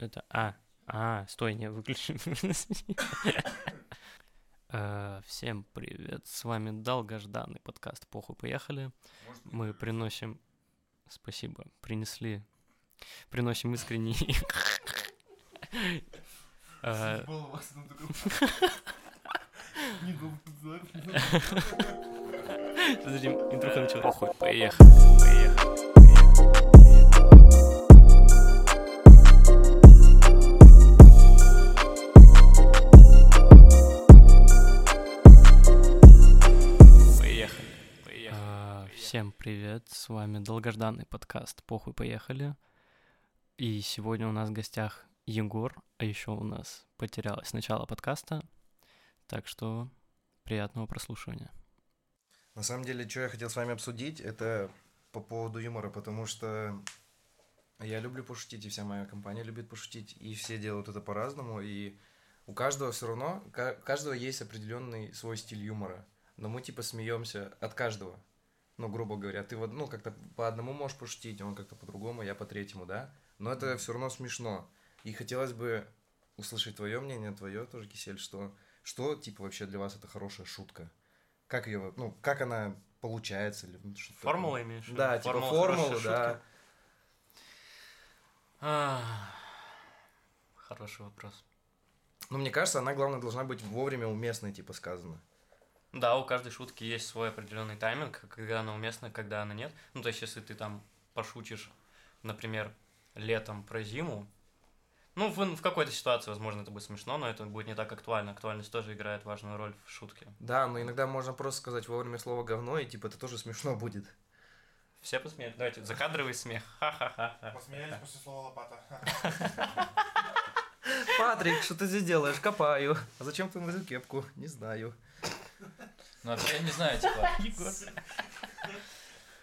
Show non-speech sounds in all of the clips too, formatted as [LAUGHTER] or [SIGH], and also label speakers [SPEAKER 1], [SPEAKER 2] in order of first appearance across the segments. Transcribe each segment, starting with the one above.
[SPEAKER 1] Это... А, а, стой, не выключи. Э, Всем привет, с вами долгожданный подкаст «Похуй, поехали». Мы приносим... Спасибо, принесли... Приносим искренний... Э, Подожди, интруха начала. Похуй, поехали. Поехали. Привет, с вами долгожданный подкаст «Похуй, поехали». И сегодня у нас в гостях Егор, а еще у нас потерялось начало подкаста, так что приятного прослушивания.
[SPEAKER 2] На самом деле, что я хотел с вами обсудить, это по поводу юмора, потому что я люблю пошутить, и вся моя компания любит пошутить, и все делают это по-разному, и у каждого все равно, у каждого есть определенный свой стиль юмора, но мы типа смеемся от каждого. Ну, грубо говоря, ты вот, ну, как-то по одному можешь пошутить, он как-то по-другому, я по третьему, да? Но это все равно смешно. И хотелось бы услышать твое мнение, твое тоже, Кисель, что, что, типа, вообще для вас это хорошая шутка? Как ее, ну, как она получается? Или что-то такое?
[SPEAKER 1] Формула имеешь?
[SPEAKER 2] Да, типа
[SPEAKER 1] Формула
[SPEAKER 2] формулу,
[SPEAKER 1] хорошей
[SPEAKER 2] да.
[SPEAKER 1] А, Хороший вопрос.
[SPEAKER 2] Ну, мне кажется, она, главное, должна быть вовремя уместной, типа, сказана.
[SPEAKER 1] Да, у каждой шутки есть свой определенный тайминг, когда она уместна, когда она нет. Ну, то есть, если ты там пошутишь, например, летом про зиму, ну, в, в какой-то ситуации, возможно, это будет смешно, но это будет не так актуально. Актуальность тоже играет важную роль в шутке.
[SPEAKER 2] Да, но иногда можно просто сказать вовремя слово говно, и, типа, это тоже смешно будет.
[SPEAKER 1] Все посмеют? Давайте, закадровый смех. Ха-ха-ха.
[SPEAKER 3] Посмеялись после слова лопата.
[SPEAKER 2] Патрик, что ты здесь делаешь? Копаю. А зачем ты надел кепку? Не знаю.
[SPEAKER 4] Ну, вообще, я не знаю, типа, [LAUGHS]
[SPEAKER 1] Егор.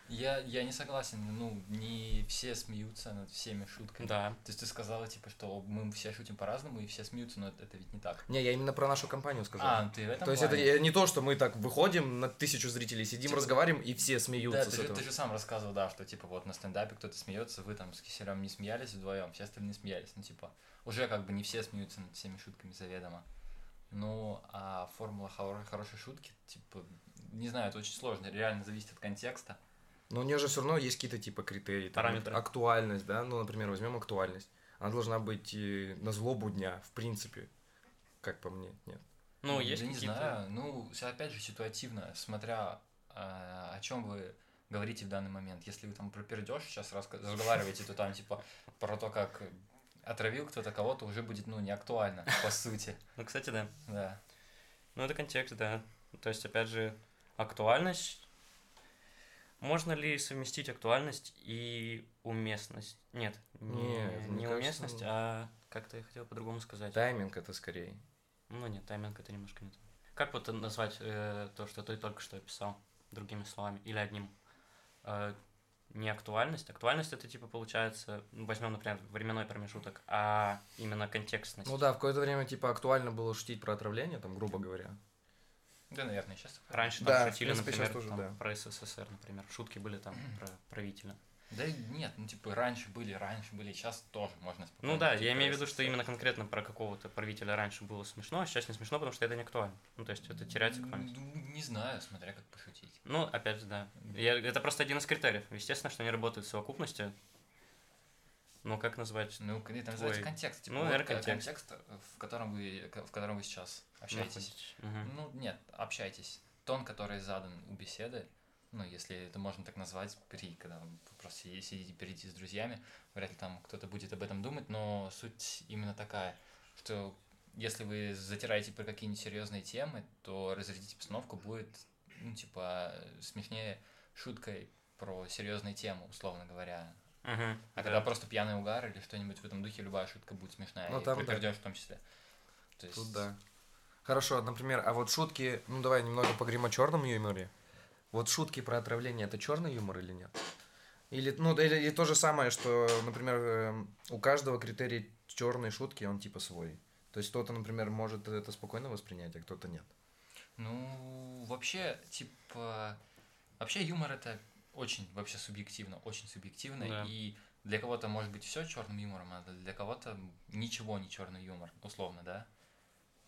[SPEAKER 4] я, я не согласен, ну, не все смеются над всеми шутками.
[SPEAKER 1] Да.
[SPEAKER 4] То есть ты сказала, типа, что мы все шутим по-разному, и все смеются, но это, это ведь не так.
[SPEAKER 2] Не, я именно про нашу компанию сказал.
[SPEAKER 4] А, ты в этом
[SPEAKER 2] То есть это
[SPEAKER 4] плане?
[SPEAKER 2] не то, что мы так выходим на тысячу зрителей, сидим,
[SPEAKER 4] Типа-
[SPEAKER 2] разговариваем, и все смеются
[SPEAKER 4] Да,
[SPEAKER 2] с
[SPEAKER 4] ты же,
[SPEAKER 2] этого.
[SPEAKER 4] ты же сам рассказывал, да, что, типа, вот на стендапе кто-то смеется, вы там с Киселем не смеялись вдвоем, все остальные смеялись. Ну, типа, уже как бы не все смеются над всеми шутками заведомо. Ну, а формула хоро- хорошей шутки, типа, не знаю, это очень сложно, реально зависит от контекста.
[SPEAKER 2] Но у нее же все равно есть какие-то типа критерии. там,
[SPEAKER 1] Параметры.
[SPEAKER 2] Актуальность, да. Ну, например, возьмем актуальность. Она должна быть э, на злобу дня, в принципе. Как по мне, нет.
[SPEAKER 1] Ну, есть
[SPEAKER 4] да не знаю, ну, опять же, ситуативно, смотря а, о чем вы говорите в данный момент. Если вы там про пердеж сейчас разговариваете, то там, типа, про то, как отравил кто-то кого-то, уже будет, ну, не актуально, по сути. [LAUGHS]
[SPEAKER 1] Ну, кстати, да.
[SPEAKER 4] Да.
[SPEAKER 1] Ну, это контекст, да. То есть, опять же, актуальность. Можно ли совместить актуальность и уместность? Нет, не, не уместность, а как-то я хотел по-другому сказать.
[SPEAKER 2] Тайминг это скорее.
[SPEAKER 1] Ну нет, тайминг это немножко не то. Как вот назвать э, то, что ты только что описал, другими словами или одним? Э, не актуальность. Актуальность это типа получается, ну, возьмем, например, временной промежуток, а именно контекстность.
[SPEAKER 2] Ну да, в какое-то время типа актуально было шутить про отравление, там, грубо говоря.
[SPEAKER 4] Да, наверное, сейчас.
[SPEAKER 1] Раньше
[SPEAKER 2] Да,
[SPEAKER 1] там
[SPEAKER 2] в
[SPEAKER 1] шутили,
[SPEAKER 2] принципе,
[SPEAKER 1] например,
[SPEAKER 2] тоже,
[SPEAKER 1] там,
[SPEAKER 2] да.
[SPEAKER 1] про СССР, например. Шутки были там про правителя.
[SPEAKER 4] Да нет, ну, типа, раньше были, раньше были, сейчас тоже можно спокойно.
[SPEAKER 1] Ну да, я имею в виду, что именно конкретно про какого-то правителя раньше было смешно, а сейчас не смешно, потому что это не актуально. Ну, то есть это теряется актуальность.
[SPEAKER 4] Ну, не знаю, смотря как пошутить.
[SPEAKER 1] Ну, опять же, да. Я, это просто один из критериев. Естественно, что они работают в совокупности. Но как назвать?
[SPEAKER 4] Ну, это называется
[SPEAKER 1] Твой-
[SPEAKER 4] контекст. Типа,
[SPEAKER 1] ну,
[SPEAKER 4] вот, э,
[SPEAKER 1] контекст.
[SPEAKER 4] в котором вы, в котором вы сейчас общаетесь.
[SPEAKER 1] Мгм.
[SPEAKER 4] Ну, нет, общайтесь. Тон, который задан у беседы, ну, если это можно так назвать, при, когда вы просто си- сидите перейти с друзьями, вряд ли там кто-то будет об этом думать, но суть именно такая, что если вы затираете про какие-нибудь серьезные темы, то разрядить обстановку будет, ну, типа, смешнее шуткой про серьезные темы, условно говоря.
[SPEAKER 1] Мгм,
[SPEAKER 4] А
[SPEAKER 1] да.
[SPEAKER 4] когда просто пьяный угар или что-нибудь в этом духе, любая шутка будет смешная.
[SPEAKER 2] Ну,
[SPEAKER 4] и
[SPEAKER 2] там
[SPEAKER 4] про
[SPEAKER 2] да.
[SPEAKER 4] в том числе. То есть,
[SPEAKER 2] Тут да. Хорошо, например, а вот шутки, ну давай немного поговорим о черном юморе. Вот шутки про отравление это черный юмор или нет? Или, ну, или, или то же самое, что, например, эм, у каждого критерий черной шутки, он типа свой. То есть кто-то, например, может это спокойно воспринять, а кто-то нет.
[SPEAKER 4] Ну, вообще, типа, вообще юмор это очень вообще субъективно, очень субъективно,
[SPEAKER 1] Да.
[SPEAKER 4] и Для кого-то может быть все черным юмором, а для кого-то ничего не черный юмор, условно, да?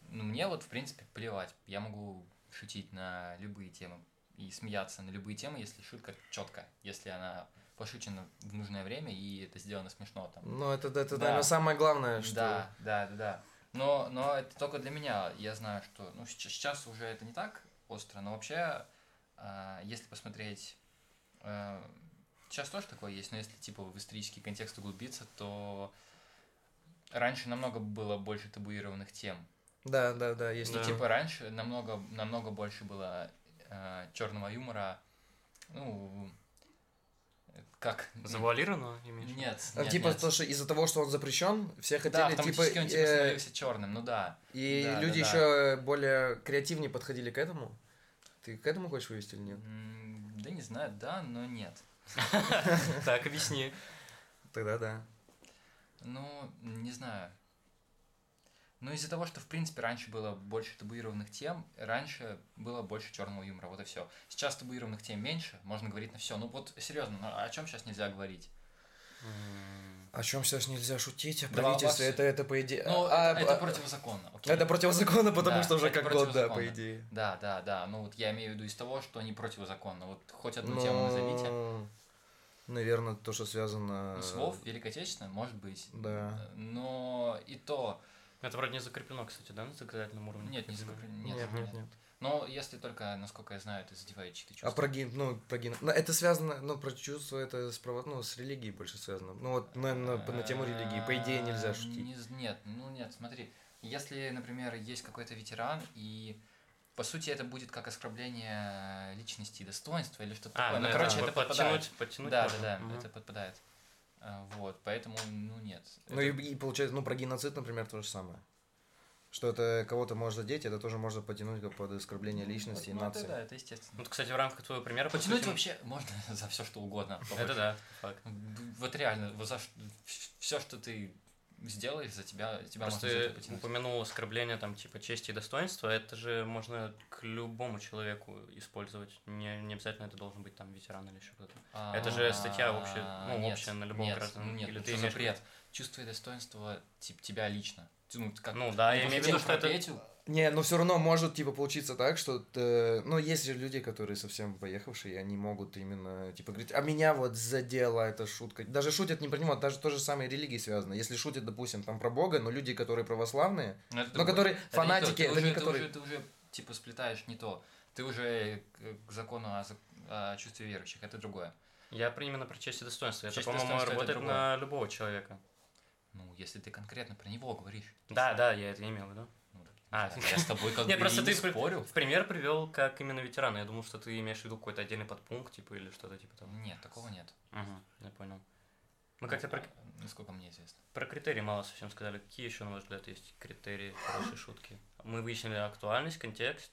[SPEAKER 4] Ну, мне вот, в принципе, плевать. Я могу шутить на любые темы и смеяться на любые темы, если шутка четкая, если она пошучена в нужное время и это сделано смешно там.
[SPEAKER 2] Ну, это, это
[SPEAKER 4] Да.
[SPEAKER 2] наверное, самое главное, что...
[SPEAKER 4] Да, да, да, да. Но, но это только для меня. Я знаю, что ну, сейчас уже это не так остро, но вообще, а, если посмотреть, а, сейчас тоже такое есть, но если типа в исторический контекст углубиться, то раньше намного было больше табуированных тем.
[SPEAKER 2] Да, да, да.
[SPEAKER 1] Да.
[SPEAKER 4] Ну, типа раньше намного, намного больше было черного юмора, ну, как...
[SPEAKER 1] Завуалировано, имеешь?
[SPEAKER 4] Нет,
[SPEAKER 2] А,
[SPEAKER 4] нет,
[SPEAKER 2] типа,
[SPEAKER 4] нет.
[SPEAKER 2] то, что из-за того, что он запрещен, все
[SPEAKER 4] Да,
[SPEAKER 2] хотели, типа,
[SPEAKER 4] автоматически он типа
[SPEAKER 2] э,
[SPEAKER 4] становился черным, ну да.
[SPEAKER 2] и
[SPEAKER 4] Да, да,
[SPEAKER 2] люди
[SPEAKER 4] да.
[SPEAKER 2] еще более креативнее подходили к этому. Ты к этому хочешь вывести или нет?
[SPEAKER 4] Да не знаю, да, но нет. [LAUGHS]
[SPEAKER 1] Так, объясни.
[SPEAKER 2] Тогда да.
[SPEAKER 4] Ну, не знаю. Ну, из-за того, что, в принципе, раньше было больше табуированных тем, раньше было больше черного юмора, вот и все. Сейчас табуированных тем меньше, можно говорить на все. Ну, вот серьезно, ну, о чем сейчас нельзя говорить?
[SPEAKER 2] О чем сейчас нельзя шутить? О
[SPEAKER 4] Да,
[SPEAKER 2] правительстве,
[SPEAKER 4] всё-
[SPEAKER 2] это, это по идее...
[SPEAKER 4] Ну,
[SPEAKER 2] а,
[SPEAKER 4] это,
[SPEAKER 2] а,
[SPEAKER 4] противозаконно. окей.
[SPEAKER 2] это противозаконно, потому
[SPEAKER 4] Да,
[SPEAKER 2] что уже как год, да, по идее.
[SPEAKER 4] Да, да, да. Ну, вот я имею в виду из того, что не противозаконно. Вот хоть одну тему назовите.
[SPEAKER 2] Наверное, то, что связано...
[SPEAKER 4] Ну, Слов Великой Отечественной, может быть.
[SPEAKER 2] Да.
[SPEAKER 4] Но и то...
[SPEAKER 1] Это вроде не закреплено, кстати, да, на законодательном уровне?
[SPEAKER 4] Нет, не закреплено. Нет,
[SPEAKER 2] Нет,
[SPEAKER 4] нет,
[SPEAKER 2] нет.
[SPEAKER 4] Но если только, насколько я знаю, это задевает чьи-то чувства.
[SPEAKER 2] А про ген, ну, про ген... ну, это связано, ну, про чувство, это с, право... ну, с религией больше связано. Ну, вот на, на, на тему религии, по идее, нельзя
[SPEAKER 4] А,
[SPEAKER 2] шутить.
[SPEAKER 4] не нет, ну нет, смотри, если, например, есть какой-то ветеран, и по сути это будет как оскорбление личности и достоинства или что-то
[SPEAKER 1] А,
[SPEAKER 4] такое.
[SPEAKER 1] ну,
[SPEAKER 4] Ну, короче,
[SPEAKER 1] типа
[SPEAKER 4] это подпадает.
[SPEAKER 1] подтянуть, подтянуть
[SPEAKER 4] Да, да,
[SPEAKER 1] можно.
[SPEAKER 4] да,
[SPEAKER 1] Мгм.
[SPEAKER 4] это подпадает. А, Вот, поэтому, ну нет.
[SPEAKER 2] Ну,
[SPEAKER 4] Это-
[SPEAKER 2] и, и получается, ну, про геноцид, например, то же самое. Что это кого-то может задеть, это тоже можно потянуть как под оскорбление личности и
[SPEAKER 4] ну,
[SPEAKER 2] нации.
[SPEAKER 4] Это, да, это естественно.
[SPEAKER 1] Вот, кстати, в рамках твоего примера... по
[SPEAKER 4] Потянуть
[SPEAKER 1] сути,
[SPEAKER 4] вообще можно [LAUGHS] за все что угодно.
[SPEAKER 1] Это да, факт.
[SPEAKER 4] Вот реально, вот за все, что ты сделаешь, за тебя, тебя
[SPEAKER 1] Просто
[SPEAKER 4] можно за
[SPEAKER 1] упомянул оскорбление там типа чести и достоинства, это же можно к любому человеку использовать. Не, не обязательно это должен быть там ветеран или еще кто-то. это же статья общая, ну,
[SPEAKER 4] А, нет,
[SPEAKER 1] общая на любого
[SPEAKER 4] нет,
[SPEAKER 1] гражданина.
[SPEAKER 4] ну нет,
[SPEAKER 1] Или
[SPEAKER 4] ну
[SPEAKER 1] ты
[SPEAKER 4] что за
[SPEAKER 1] имеешь в виду-
[SPEAKER 4] бред? Чувство и достоинство тип, тебя лично. Ну, как,
[SPEAKER 1] Ну да, я имею в виду, что это...
[SPEAKER 2] Не, но все равно может, типа, получиться так, что, э, ну, есть же люди, которые совсем поехавшие, и они могут именно, типа, говорить, а меня вот задела эта шутка. Даже шутят не про него, даже то же самое религии связано. Если шутят, допустим, там про Бога, но люди, которые православные,
[SPEAKER 4] это
[SPEAKER 2] но
[SPEAKER 4] другое.
[SPEAKER 2] которые
[SPEAKER 4] Это не то,
[SPEAKER 2] фанатики,
[SPEAKER 4] ты
[SPEAKER 2] это
[SPEAKER 4] уже,
[SPEAKER 2] не
[SPEAKER 4] ты
[SPEAKER 2] которые...
[SPEAKER 4] уже- ты уже, типа, сплетаешь не то. Ты уже к, закону о, о чувстве верующих, это другое.
[SPEAKER 1] Я про- именно про честь и достоинство. Это,
[SPEAKER 4] Честь и
[SPEAKER 1] по-моему,
[SPEAKER 4] это
[SPEAKER 1] работает
[SPEAKER 4] другое.
[SPEAKER 1] на любого человека.
[SPEAKER 4] Ну, если ты конкретно про него говоришь.
[SPEAKER 1] Да, да, я это имел в виду.
[SPEAKER 4] Ну,
[SPEAKER 1] А,
[SPEAKER 4] я с тобой как бы
[SPEAKER 1] просто
[SPEAKER 4] и
[SPEAKER 1] ты
[SPEAKER 4] не спорю.
[SPEAKER 1] В пример привел как именно ветерана. Я думал, что ты имеешь в виду какой-то отдельный подпункт, типа, или что-то типа того.
[SPEAKER 4] Нет, такого нет.
[SPEAKER 1] Угу, я понял. Мы как-то про,
[SPEAKER 4] А, Насколько мне известно.
[SPEAKER 1] про критерии мало совсем сказали. Какие еще, на ваш взгляд, есть критерии хорошей шутки? Мы выяснили актуальность, контекст.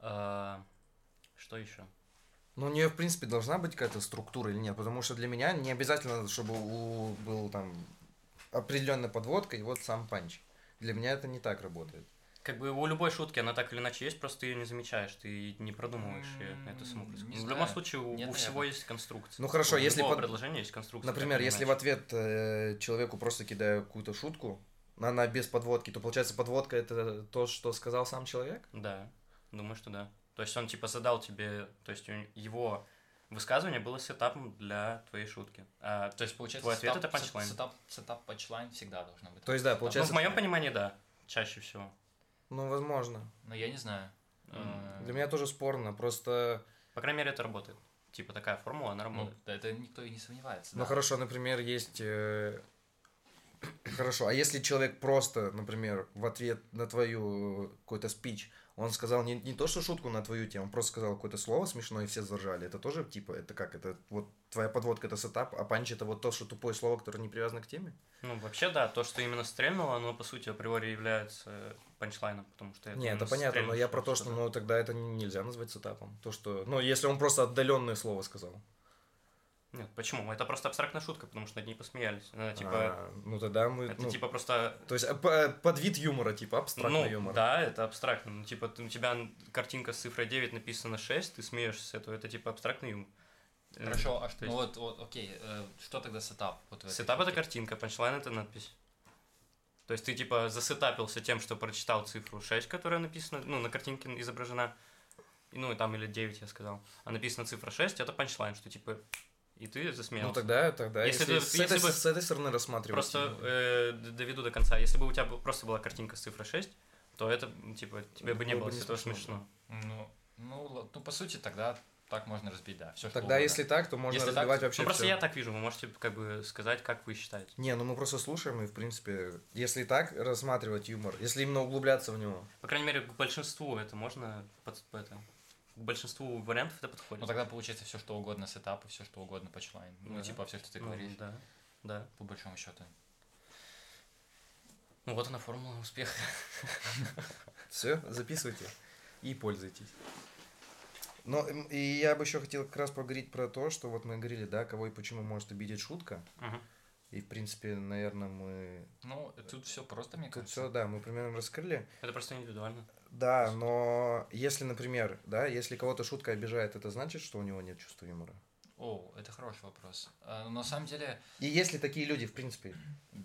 [SPEAKER 1] А, Что еще?
[SPEAKER 2] Ну, у нее, в принципе, должна быть какая-то структура или нет, потому что для меня не обязательно, чтобы у был там определенная подводка и вот сам панч. Для меня это не так работает.
[SPEAKER 1] Как бы у любой шутки она так или иначе есть, просто ты ее не замечаешь, ты не продумываешь ее саму
[SPEAKER 4] М,
[SPEAKER 1] происходит.
[SPEAKER 4] не
[SPEAKER 1] В любом случае, у,
[SPEAKER 4] Нет,
[SPEAKER 1] у всего есть конструкция.
[SPEAKER 2] Ну, хорошо,
[SPEAKER 1] у
[SPEAKER 2] если
[SPEAKER 1] любого
[SPEAKER 2] под-
[SPEAKER 1] предложения есть конструкция.
[SPEAKER 2] Например, если в ответ э, человеку просто кидаю какую-то шутку, но она без подводки, то получается подводка это то, что сказал сам человек?
[SPEAKER 1] Да, думаю, что да. То есть он типа задал тебе, то есть его высказывание было сетапом для твоей шутки. А,
[SPEAKER 4] То есть, получается,
[SPEAKER 1] Твой ответ
[SPEAKER 4] сетап-
[SPEAKER 1] это панчлайн.
[SPEAKER 4] Сетап, сетап панчлайн всегда должно быть.
[SPEAKER 2] То есть, да,
[SPEAKER 1] ну,
[SPEAKER 2] получается...
[SPEAKER 1] в моем понимании, да, чаще всего.
[SPEAKER 2] Ну, возможно.
[SPEAKER 4] Но я не знаю. Э,
[SPEAKER 2] Для меня тоже спорно, просто...
[SPEAKER 1] По крайней мере, это работает. Типа такая формула, она
[SPEAKER 4] Ну,
[SPEAKER 1] работает.
[SPEAKER 4] да, это никто и не сомневается.
[SPEAKER 2] Ну,
[SPEAKER 4] да.
[SPEAKER 2] хорошо, например, есть... э, [COUGHS] Хорошо, а если человек просто, например, в ответ на твою какой-то спич, он сказал не, не то, что шутку на твою тему, он просто сказал какое-то слово смешное, и все заржали. Это тоже, типа, это как? Это вот твоя подводка, это сетап, а панч это вот то, что тупое слово, которое не привязано к теме?
[SPEAKER 1] Ну, вообще, да, то, что именно стрельнуло, оно, по сути, априори является панчлайном, потому что это...
[SPEAKER 2] Не, это понятно, но я про то, что, ну, тогда это нельзя назвать сетапом. То, что, ну, если он просто отдаленное слово сказал.
[SPEAKER 1] Нет, почему? Это просто абстрактная шутка, потому что над ней посмеялись. Она, типа,
[SPEAKER 2] А, ну, тогда мы...
[SPEAKER 1] это
[SPEAKER 2] ну,
[SPEAKER 1] типа просто
[SPEAKER 2] То есть, а, по- под вид юмора, типа, абстрактный
[SPEAKER 1] ну,
[SPEAKER 2] юмор.
[SPEAKER 1] да, это абстрактно. Ну, типа, у тебя картинка с цифрой 9 написана 6, ты смеешься с этого, это типа абстрактный юмор. Э,
[SPEAKER 4] Хорошо, а что,
[SPEAKER 1] то
[SPEAKER 4] ну вот, вот, окей, э, что тогда сетап? Вот
[SPEAKER 1] Сетап это картинка, панчлайн это надпись. То есть ты типа засетапился тем, что прочитал цифру 6, которая написана, ну, на картинке изображена. Ну, и там или 9, я сказал. А написана цифра 6, это панчлайн, что типа и ты засмеялся.
[SPEAKER 2] Ну тогда, тогда,
[SPEAKER 1] Если
[SPEAKER 2] если,
[SPEAKER 1] ты-
[SPEAKER 2] с,
[SPEAKER 1] если
[SPEAKER 2] этой,
[SPEAKER 1] бы-
[SPEAKER 2] с этой стороны рассматривать.
[SPEAKER 1] Просто э, доведу до конца. Если бы у тебя просто была картинка с цифрой 6, то это, типа, тебе бы не
[SPEAKER 2] Было
[SPEAKER 1] было
[SPEAKER 2] бы не смешно,
[SPEAKER 1] смешно.
[SPEAKER 4] Ну, ну, ну, по сути, тогда так можно разбить, да. Все,
[SPEAKER 2] Тогда, если так, то можно
[SPEAKER 4] Если так,
[SPEAKER 2] разбивать
[SPEAKER 4] то-
[SPEAKER 2] вообще
[SPEAKER 1] Ну, просто
[SPEAKER 2] всё.
[SPEAKER 1] я так вижу, вы можете, как бы, сказать, как вы считаете.
[SPEAKER 2] Не, ну мы просто слушаем, и, в принципе, если так рассматривать юмор, если именно углубляться в него.
[SPEAKER 1] По крайней мере, к большинству это можно, под, по это, к большинству вариантов это подходит.
[SPEAKER 4] Ну, тогда получается все, что угодно сетап и все, что угодно панчлайн. Ну,
[SPEAKER 1] Да.
[SPEAKER 4] типа, все, что ты
[SPEAKER 1] Ну,
[SPEAKER 4] говоришь,
[SPEAKER 1] Да, да.
[SPEAKER 4] по большому счету.
[SPEAKER 1] Ну, вот она формула успеха.
[SPEAKER 2] Все, записывайте и пользуйтесь. Но и я бы еще хотел как раз поговорить про то, что вот мы говорили, да, кого и почему может обидеть шутка. И, в принципе, наверное, мы...
[SPEAKER 4] Ну, тут все просто, мне
[SPEAKER 2] Тут
[SPEAKER 4] кажется.
[SPEAKER 2] все, да, мы примерно раскрыли.
[SPEAKER 1] Это просто индивидуально.
[SPEAKER 2] Да, но если, например, да, если кого-то шутка обижает, это значит, что у него нет чувства юмора?
[SPEAKER 4] О, это хороший вопрос. А, на самом деле,
[SPEAKER 2] И если такие люди, в принципе,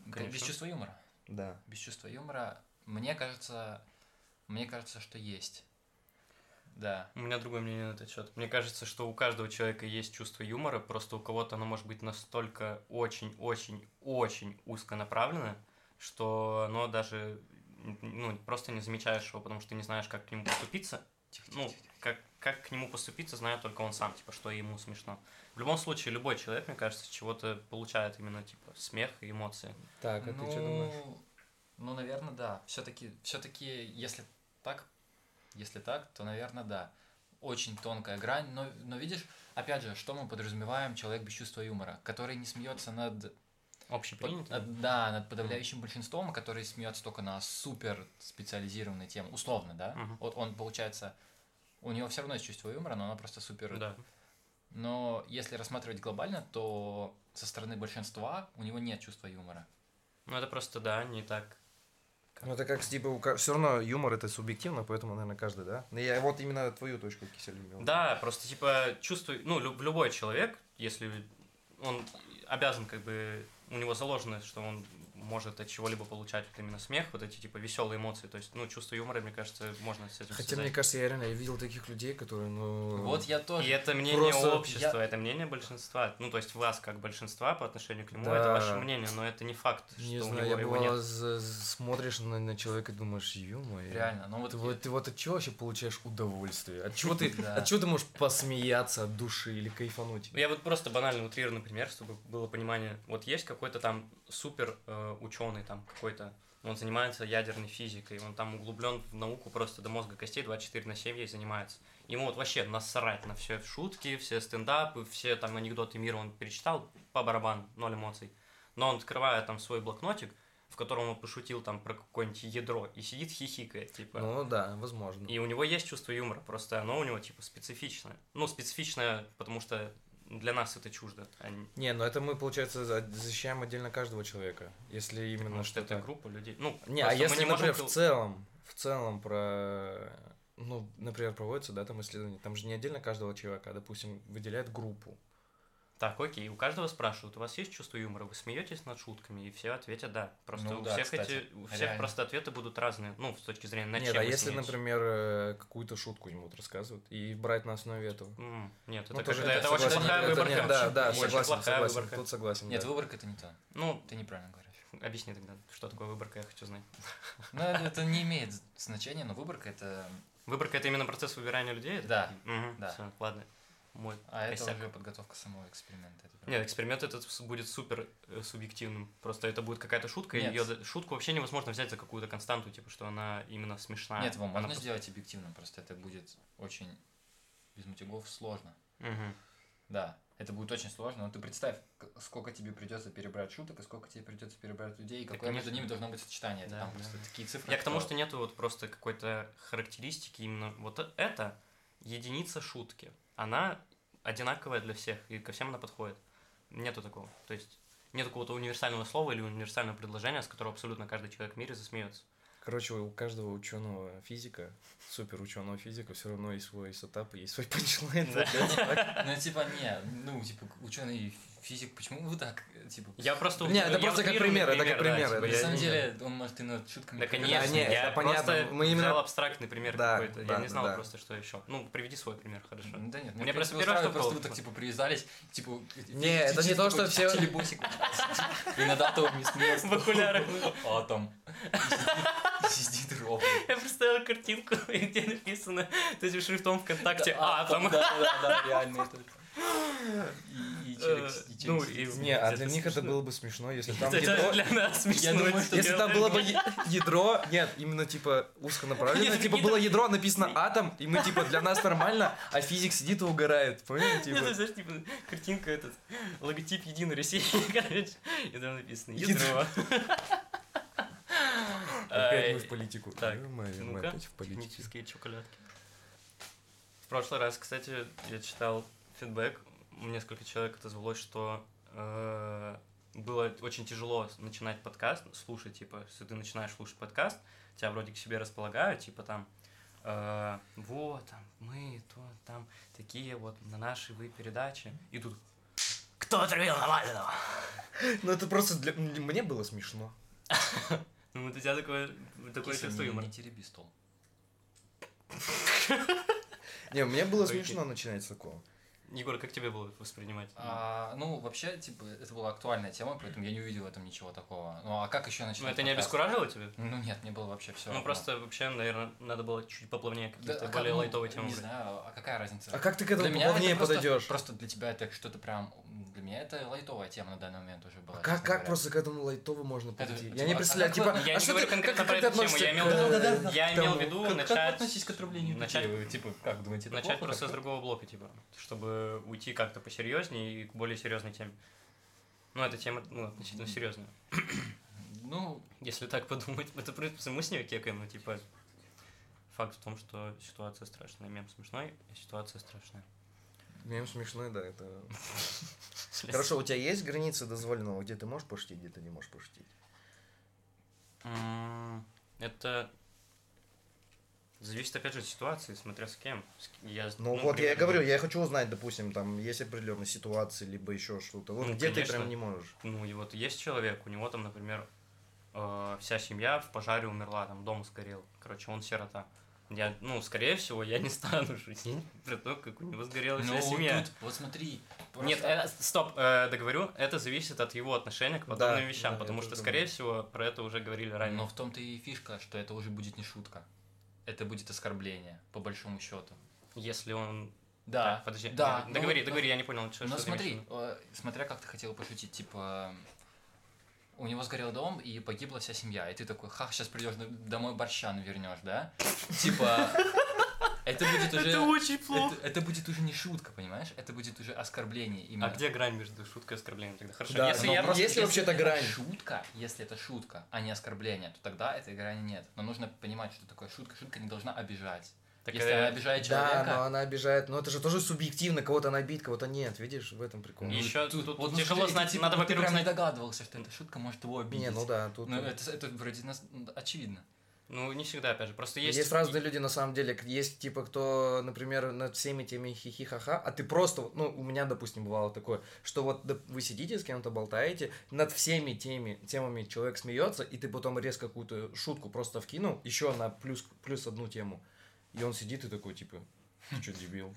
[SPEAKER 1] Конечно.
[SPEAKER 4] без чувства юмора.
[SPEAKER 2] да.
[SPEAKER 4] Без чувства юмора, мне кажется, мне кажется, что есть. Да.
[SPEAKER 1] У меня другое мнение на этот счет. Мне кажется, что у каждого человека есть чувство юмора, просто у кого-то оно может быть настолько очень-очень-очень узко направлено, что оно даже ну, просто не замечаешь его, потому что ты не знаешь, как к нему поступиться. Ну, как, как к нему поступиться, знает только он сам, типа, что ему смешно. В любом случае, любой человек, мне кажется, чего-то получает именно, типа, смех и эмоции.
[SPEAKER 2] Так, а
[SPEAKER 4] ну,
[SPEAKER 2] ты что думаешь?
[SPEAKER 4] Ну, наверное, да. Все-таки, все-таки, если так, если так, то, наверное, да. Очень тонкая грань, но, но видишь, опять же, что мы подразумеваем человек без чувства юмора, который не смеется над,
[SPEAKER 1] Общепринято?
[SPEAKER 4] под- над- да, над подавляющим большинством, а который смеется только на супер специализированной теме, условно, да.
[SPEAKER 1] Мгм.
[SPEAKER 4] Вот он получается, у него все равно есть чувство юмора, но оно просто супер
[SPEAKER 1] Да.
[SPEAKER 4] Но если рассматривать глобально, то со стороны большинства у него нет чувства юмора.
[SPEAKER 1] Ну, это просто, да, не так.
[SPEAKER 2] Ну, это как, типа, все равно юмор это субъективно, поэтому, наверное, каждый, да? Ну, Я вот именно твою точку кисель имел.
[SPEAKER 1] Да, просто типа чувствуй, ну, лю- любой человек, если он обязан, как бы, у него заложено, что он может от чего-либо получать вот именно смех, вот эти типа веселые эмоции, то есть, ну, чувство юмора, мне кажется, можно с этим
[SPEAKER 2] Хотя,
[SPEAKER 1] связать.
[SPEAKER 2] мне кажется, я реально я видел таких людей, которые, ну...
[SPEAKER 4] Вот я тоже.
[SPEAKER 1] И это мнение
[SPEAKER 2] Просто
[SPEAKER 1] общества,
[SPEAKER 4] я-
[SPEAKER 1] это мнение большинства. Ну, то есть вас как большинства по отношению к нему,
[SPEAKER 2] Да.
[SPEAKER 1] это ваше мнение, но это не факт,
[SPEAKER 2] Не
[SPEAKER 1] что у
[SPEAKER 2] знаю,
[SPEAKER 1] него
[SPEAKER 2] я
[SPEAKER 1] его
[SPEAKER 2] бывало
[SPEAKER 1] нет.
[SPEAKER 2] смотришь на, на человека и думаешь, ё-моё.
[SPEAKER 4] Реально, ну вот,
[SPEAKER 2] Ты вот, ты вот от чего вообще получаешь удовольствие? От чего ты, [LAUGHS] от чего ты можешь посмеяться от души или кайфануть?
[SPEAKER 1] Я вот просто банально утрированный пример, чтобы было понимание. Вот есть какой-то там супер ученый там какой-то, он занимается ядерной физикой, он там углублен в науку просто до мозга костей, 24 на 7 ей занимается. Ему вот вообще насрать на все шутки, все стендапы, все там анекдоты мира он перечитал по барабану, ноль эмоций. Но он открывает там свой блокнотик, в котором он пошутил там про какое-нибудь ядро, и сидит хихикает, типа.
[SPEAKER 2] Ну да, возможно.
[SPEAKER 1] И у него есть чувство юмора, просто оно у него типа специфичное. Ну, специфичное, потому что для нас это чуждо. а не-
[SPEAKER 2] ну это мы, получается, за- защищаем отдельно каждого человека. Если именно
[SPEAKER 1] Потому что это группа людей. Ну,
[SPEAKER 2] Не, а если,
[SPEAKER 1] не можем
[SPEAKER 2] например,
[SPEAKER 1] кол-
[SPEAKER 2] в целом, в целом про... Ну, например, проводится, да, там исследование, там же не отдельно каждого человека, а, допустим, выделяют группу.
[SPEAKER 1] Так, окей, у каждого спрашивают, у вас есть чувство юмора, вы смеетесь над шутками, и все ответят да. Просто
[SPEAKER 4] Ну
[SPEAKER 1] у
[SPEAKER 4] да,
[SPEAKER 1] всех
[SPEAKER 4] кстати,
[SPEAKER 1] эти, у всех
[SPEAKER 4] реально.
[SPEAKER 1] просто ответы будут разные, ну, с точки зрения, над
[SPEAKER 2] Нет,
[SPEAKER 1] чем
[SPEAKER 2] а
[SPEAKER 1] вы
[SPEAKER 2] если,
[SPEAKER 1] смеетесь.
[SPEAKER 2] например, э, какую-то шутку ему вот рассказывают, и брать на основе этого.
[SPEAKER 1] М, Нет, это,
[SPEAKER 2] Ну,
[SPEAKER 1] как-
[SPEAKER 2] тоже
[SPEAKER 1] это, это очень
[SPEAKER 2] согласен,
[SPEAKER 1] плохая
[SPEAKER 2] это
[SPEAKER 1] выборка.
[SPEAKER 2] нет, да, да,
[SPEAKER 1] Очень
[SPEAKER 2] согласен,
[SPEAKER 1] плохая
[SPEAKER 2] согласен,
[SPEAKER 1] выборка.
[SPEAKER 2] тут согласен,
[SPEAKER 4] Нет,
[SPEAKER 2] да.
[SPEAKER 4] выборка это не то.
[SPEAKER 1] Ну,
[SPEAKER 4] Ты неправильно говоришь.
[SPEAKER 1] объясни тогда, что такое выборка, я хочу знать.
[SPEAKER 4] Ну, это, это не имеет значения, но выборка это...
[SPEAKER 1] Выборка это именно процесс выбирания людей?
[SPEAKER 4] Да, да.
[SPEAKER 1] всё, ладно. Мой
[SPEAKER 4] А это
[SPEAKER 1] косяк.
[SPEAKER 4] уже подготовка самого эксперимента. это.
[SPEAKER 1] Нет, эксперимент этот будет супер э, субъективным. Просто это будет какая-то шутка, и
[SPEAKER 4] Нет.
[SPEAKER 1] её- шутку вообще невозможно взять за какую-то константу, типа, что она именно смешная.
[SPEAKER 4] Нет, его
[SPEAKER 1] Она
[SPEAKER 4] можно
[SPEAKER 1] просто-
[SPEAKER 4] сделать объективно, просто это будет очень без мотивов сложно.
[SPEAKER 1] Мгм.
[SPEAKER 4] Да, это будет очень сложно, но ты представь, сколько тебе придется перебрать шуток, и сколько тебе придется перебрать людей, и
[SPEAKER 1] Да,
[SPEAKER 4] какое между
[SPEAKER 1] конечно.
[SPEAKER 4] ними должно быть сочетание. Это
[SPEAKER 1] Да,
[SPEAKER 4] там
[SPEAKER 1] да.
[SPEAKER 4] просто такие цифры.
[SPEAKER 1] Я к тому,
[SPEAKER 4] что-
[SPEAKER 1] что нету вот просто какой-то характеристики именно вот э- это единица шутки. Она одинаковая для всех, и ко всем она подходит. Нету такого. То есть нет какого-то универсального слова или универсального предложения, с которого абсолютно каждый человек в мире засмеется.
[SPEAKER 2] Короче, у каждого ученого физика, супер ученого физика, все равно есть свой сетап, есть свой панчлайн.
[SPEAKER 4] Ну, типа, не, ну, типа, ученый физик, почему вы так, типа...
[SPEAKER 1] Я просто...
[SPEAKER 2] Не, это
[SPEAKER 1] я
[SPEAKER 2] просто как пример, это как пример,
[SPEAKER 1] да, типа,
[SPEAKER 4] На
[SPEAKER 1] я
[SPEAKER 4] самом деле, он может и над шутками...
[SPEAKER 1] Да, конечно,
[SPEAKER 2] не,
[SPEAKER 1] я
[SPEAKER 2] это понятно.
[SPEAKER 1] просто
[SPEAKER 2] Мы именно-
[SPEAKER 1] взял абстрактный пример
[SPEAKER 2] Да,
[SPEAKER 1] какой-то.
[SPEAKER 2] да,
[SPEAKER 1] я не знал
[SPEAKER 2] да.
[SPEAKER 1] просто, что еще. Ну, приведи свой пример, хорошо.
[SPEAKER 4] Да нет,
[SPEAKER 1] Мне
[SPEAKER 4] мне
[SPEAKER 1] просто первое, что
[SPEAKER 4] просто вы так,
[SPEAKER 1] типа-
[SPEAKER 4] привязались, типа...
[SPEAKER 2] Не, это не то, что все-
[SPEAKER 4] Телебусик. И над атомом смеется.
[SPEAKER 1] В окулярах.
[SPEAKER 4] Атом. Сидит робот.
[SPEAKER 1] Я представил картинку, [LAUGHS] где написано этим шрифтом ВКонтакте «Атом».
[SPEAKER 4] Да, да, да, реально это. И- и челик-
[SPEAKER 1] Э,
[SPEAKER 4] и
[SPEAKER 1] ну, и-
[SPEAKER 2] Не, а для них это было бы смешно, если [LAUGHS] там
[SPEAKER 1] Это
[SPEAKER 2] ядро...
[SPEAKER 1] для нас смешно.
[SPEAKER 4] думаю, что
[SPEAKER 2] Если там было бы ядро, нет, именно типа узконаправленное, [LAUGHS]
[SPEAKER 1] Нет,
[SPEAKER 2] типа было ядро, написано атом, и мы типа для нас нормально, а физик сидит и угорает, понял? [LAUGHS] Типа,
[SPEAKER 1] знаешь, типа, картинка этот, логотип Единой России, короче, и там написано
[SPEAKER 2] Ядро. Опять мы в политику.
[SPEAKER 1] так, ну-ка.
[SPEAKER 2] опять в политике.
[SPEAKER 1] Технические чоколядки. В прошлый раз, кстати, я читал фидбэк, несколько человек отозвалось, что э, было очень тяжело начинать подкаст, слушать, типа, если ты начинаешь слушать подкаст, тебя вроде к себе располагают, типа там, э, вот, там, мы, то, там, такие вот, на нашей вы передачи, и тут, кто отравил Навального?
[SPEAKER 2] Ну это просто для... Мне было смешно. [LAUGHS]
[SPEAKER 1] Ну, вот у тебя такое, такое чувство
[SPEAKER 4] не-
[SPEAKER 1] юмора.
[SPEAKER 4] Не тереби стол.
[SPEAKER 2] Не, мне было смешно начинать с такого.
[SPEAKER 1] Егор, как тебе было воспринимать?
[SPEAKER 4] А, ну, вообще, типа, это была актуальная тема, поэтому я не увидел в этом ничего такого. Ну, а как еще начать?
[SPEAKER 1] Ну, это не
[SPEAKER 4] подкаст?
[SPEAKER 1] обескуражило тебя?
[SPEAKER 4] Ну, нет, мне было вообще все.
[SPEAKER 1] Ну, просто вообще, наверное, надо было чуть поплавнее
[SPEAKER 4] Да,
[SPEAKER 1] какие-то
[SPEAKER 4] а как,
[SPEAKER 1] более
[SPEAKER 4] ну,
[SPEAKER 1] лайтовые темы
[SPEAKER 4] Не
[SPEAKER 1] брать.
[SPEAKER 4] знаю, а какая разница?
[SPEAKER 2] А как ты к этому
[SPEAKER 4] Для меня это
[SPEAKER 2] поплавнее
[SPEAKER 4] просто-
[SPEAKER 2] подойдешь?
[SPEAKER 4] Просто для тебя это что-то прям... Для меня это лайтовая тема на данный момент уже была.
[SPEAKER 2] А как, как
[SPEAKER 4] говоря.
[SPEAKER 2] просто к этому лайтово можно
[SPEAKER 4] Это-
[SPEAKER 2] подойти?
[SPEAKER 4] типа,
[SPEAKER 2] Я не
[SPEAKER 4] а
[SPEAKER 2] представляю,
[SPEAKER 4] как
[SPEAKER 2] типа,
[SPEAKER 1] Я
[SPEAKER 2] а
[SPEAKER 1] не
[SPEAKER 2] что
[SPEAKER 1] говорю
[SPEAKER 2] ты,
[SPEAKER 1] конкретно
[SPEAKER 2] как,
[SPEAKER 1] про
[SPEAKER 2] как ты
[SPEAKER 1] эту тему,
[SPEAKER 2] относишься
[SPEAKER 1] я
[SPEAKER 2] к-
[SPEAKER 1] имел в виду-
[SPEAKER 2] Да-да-да,
[SPEAKER 1] я имел в виду
[SPEAKER 4] Как, как
[SPEAKER 1] начать,
[SPEAKER 4] относитесь к отравлению
[SPEAKER 1] начать-?
[SPEAKER 4] Вы, Типа, как думаете, это
[SPEAKER 1] начать
[SPEAKER 4] плохо
[SPEAKER 1] просто с
[SPEAKER 4] как-то?
[SPEAKER 1] другого блока, типа, чтобы уйти как-то посерьезнее и к более серьезной теме. Ну, эта тема, ну, относительно серьезная. [CLEARS THROAT]
[SPEAKER 4] Ну,
[SPEAKER 1] Если так подумать, [LAUGHS] это, в принципе, мы с нее кекаем, ну, типа, факт в том, что ситуация страшная. Мем смешной, а ситуация страшная.
[SPEAKER 2] Мем смешной, да, это... [LAUGHS] Хорошо, у тебя есть границы дозволенного, где ты можешь пошутить, где ты не можешь пошутить?
[SPEAKER 1] Это зависит, опять же, от ситуации, смотря с кем. Я,
[SPEAKER 2] Ну, вот я и говорю, я хочу узнать, допустим, там есть определенные ситуации, либо еще что-то. Вот
[SPEAKER 1] Ну,
[SPEAKER 2] где
[SPEAKER 1] конечно.
[SPEAKER 2] ты прям не можешь.
[SPEAKER 1] Ну, и вот есть человек, у него там, например, э, вся семья в пожаре умерла, там дом сгорел. Короче, он сирота. Я, ну, скорее всего, я не стану шутить про то, как у него сгорела
[SPEAKER 4] ну
[SPEAKER 1] вся
[SPEAKER 4] вот
[SPEAKER 1] семья.
[SPEAKER 4] тут, вот смотри.
[SPEAKER 1] Нет,
[SPEAKER 4] просто-
[SPEAKER 1] э, стоп, э, договорю, это зависит от его отношения к подобным
[SPEAKER 2] Да,
[SPEAKER 1] вещам,
[SPEAKER 2] да,
[SPEAKER 1] потому что, скорее
[SPEAKER 2] думаю.
[SPEAKER 1] всего, про это уже говорили ранее.
[SPEAKER 4] Но в том-то и фишка, что это уже будет не шутка. Это будет оскорбление, по большому счету.
[SPEAKER 1] Если он...
[SPEAKER 4] Да,
[SPEAKER 1] Так, подожди,
[SPEAKER 4] да,
[SPEAKER 1] договори,
[SPEAKER 4] ну,
[SPEAKER 1] договори, я не понял, что,
[SPEAKER 4] Ну
[SPEAKER 1] что
[SPEAKER 4] смотри, э, смотря как ты хотел пошутить, типа у него сгорел дом и погибла вся семья, и ты такой, ха, сейчас придешь домой борща навернешь, да? Типа это будет уже
[SPEAKER 1] очень
[SPEAKER 4] это, это будет уже не шутка, понимаешь? Это будет уже оскорбление именно.
[SPEAKER 1] А где грань между шуткой и оскорблением тогда? Хорошо,
[SPEAKER 2] Да,
[SPEAKER 1] если
[SPEAKER 2] но
[SPEAKER 1] я...
[SPEAKER 2] просто- есть ли вообще-то
[SPEAKER 4] это
[SPEAKER 2] грань?
[SPEAKER 4] шутка, если это шутка, а не оскорбление, то тогда этой грани нет. Но нужно понимать, что такое шутка. Шутка не должна обижать.
[SPEAKER 1] Так,
[SPEAKER 4] если
[SPEAKER 1] э,
[SPEAKER 4] она обижает
[SPEAKER 2] Да,
[SPEAKER 4] человека,
[SPEAKER 2] но она обижает. Но это же тоже субъективно, кого-то она обидит, кого-то нет. Видишь, в этом прикол.
[SPEAKER 1] И ещё тут- тут
[SPEAKER 4] ну,
[SPEAKER 1] тяжело знать,
[SPEAKER 4] типа,
[SPEAKER 1] надо,
[SPEAKER 4] вот
[SPEAKER 1] во-первых, знать-
[SPEAKER 4] догадывался, что эта шутка может его обидеть.
[SPEAKER 2] Не, ну да, тут...
[SPEAKER 4] Ну, это, это вроде нас, ну, очевидно.
[SPEAKER 1] Ну, не всегда, опять же, просто
[SPEAKER 2] Есть,
[SPEAKER 1] есть...
[SPEAKER 2] разные люди на самом деле. Есть типа кто, например, над всеми теми хихи-ха-ха, а ты просто, ну, у меня, допустим, бывало такое, что вот вы сидите с кем-то, болтаете, над всеми теми темами человек смеется, и ты потом резко какую-то шутку просто вкинул, еще на плюс, плюс одну тему. И он сидит и такой, типа, ты что, дебил?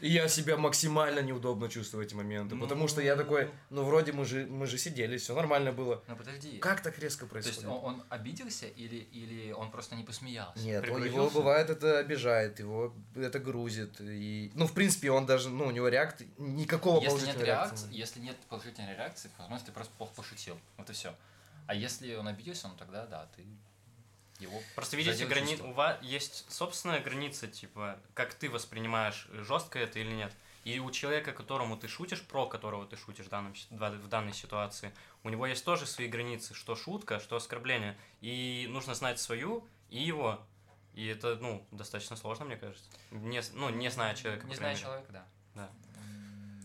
[SPEAKER 2] И я себя максимально неудобно чувствую в эти моменты, потому что я такой, ну, вроде мы же, мы же сидели, все нормально было.
[SPEAKER 4] Ну подожди.
[SPEAKER 2] Как так резко
[SPEAKER 4] То есть
[SPEAKER 2] происходит?
[SPEAKER 4] он, он обиделся или, или он просто не посмеялся?
[SPEAKER 2] Нет, он, его бывает это обижает, его это грузит. И, ну, в принципе, он даже, ну, у него реакт никакого
[SPEAKER 4] Если нет,
[SPEAKER 2] положительной
[SPEAKER 4] реакции,
[SPEAKER 2] реакции.
[SPEAKER 4] если нет положительной реакции, возможно, ты просто плохо пошутил. Вот и все. А если он обиделся, ну тогда да, ты его
[SPEAKER 1] Просто видите, грани... у вас есть собственная граница, типа, как ты воспринимаешь, жестко это или нет. И у человека, которому ты шутишь, про которого ты шутишь в, данном, в данной ситуации, у него есть тоже свои границы, что шутка, что оскорбление. И нужно знать свою и его. И это, ну, достаточно сложно, мне кажется. Не, ну, не зная человека.
[SPEAKER 4] Не зная
[SPEAKER 1] мере.
[SPEAKER 4] человека, да.
[SPEAKER 1] Да.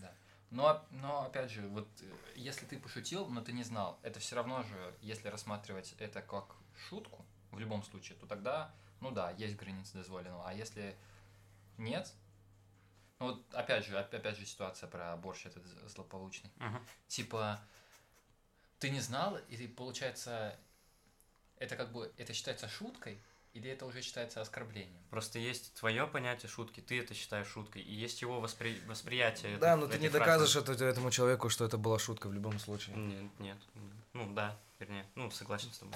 [SPEAKER 4] Да. Но, но опять же, вот э, если ты пошутил, но ты не знал, это все равно же, если рассматривать это как шутку, в любом случае, то тогда, ну да, есть границы дозволенного. А если нет, ну вот опять же, оп- опять же ситуация про борщ этот злополучный.
[SPEAKER 1] Мгм.
[SPEAKER 4] Типа, ты не знал, и получается, это как бы, это считается шуткой, или это уже считается оскорблением?
[SPEAKER 1] Просто есть твое понятие шутки, ты это считаешь шуткой, и есть его воспри... восприятие.
[SPEAKER 2] Да,
[SPEAKER 1] этой-
[SPEAKER 2] но ты не
[SPEAKER 1] фразы.
[SPEAKER 2] доказываешь это этому человеку, что это была шутка в любом случае.
[SPEAKER 1] Нет, нет. Ну да, вернее, ну согласен с тобой.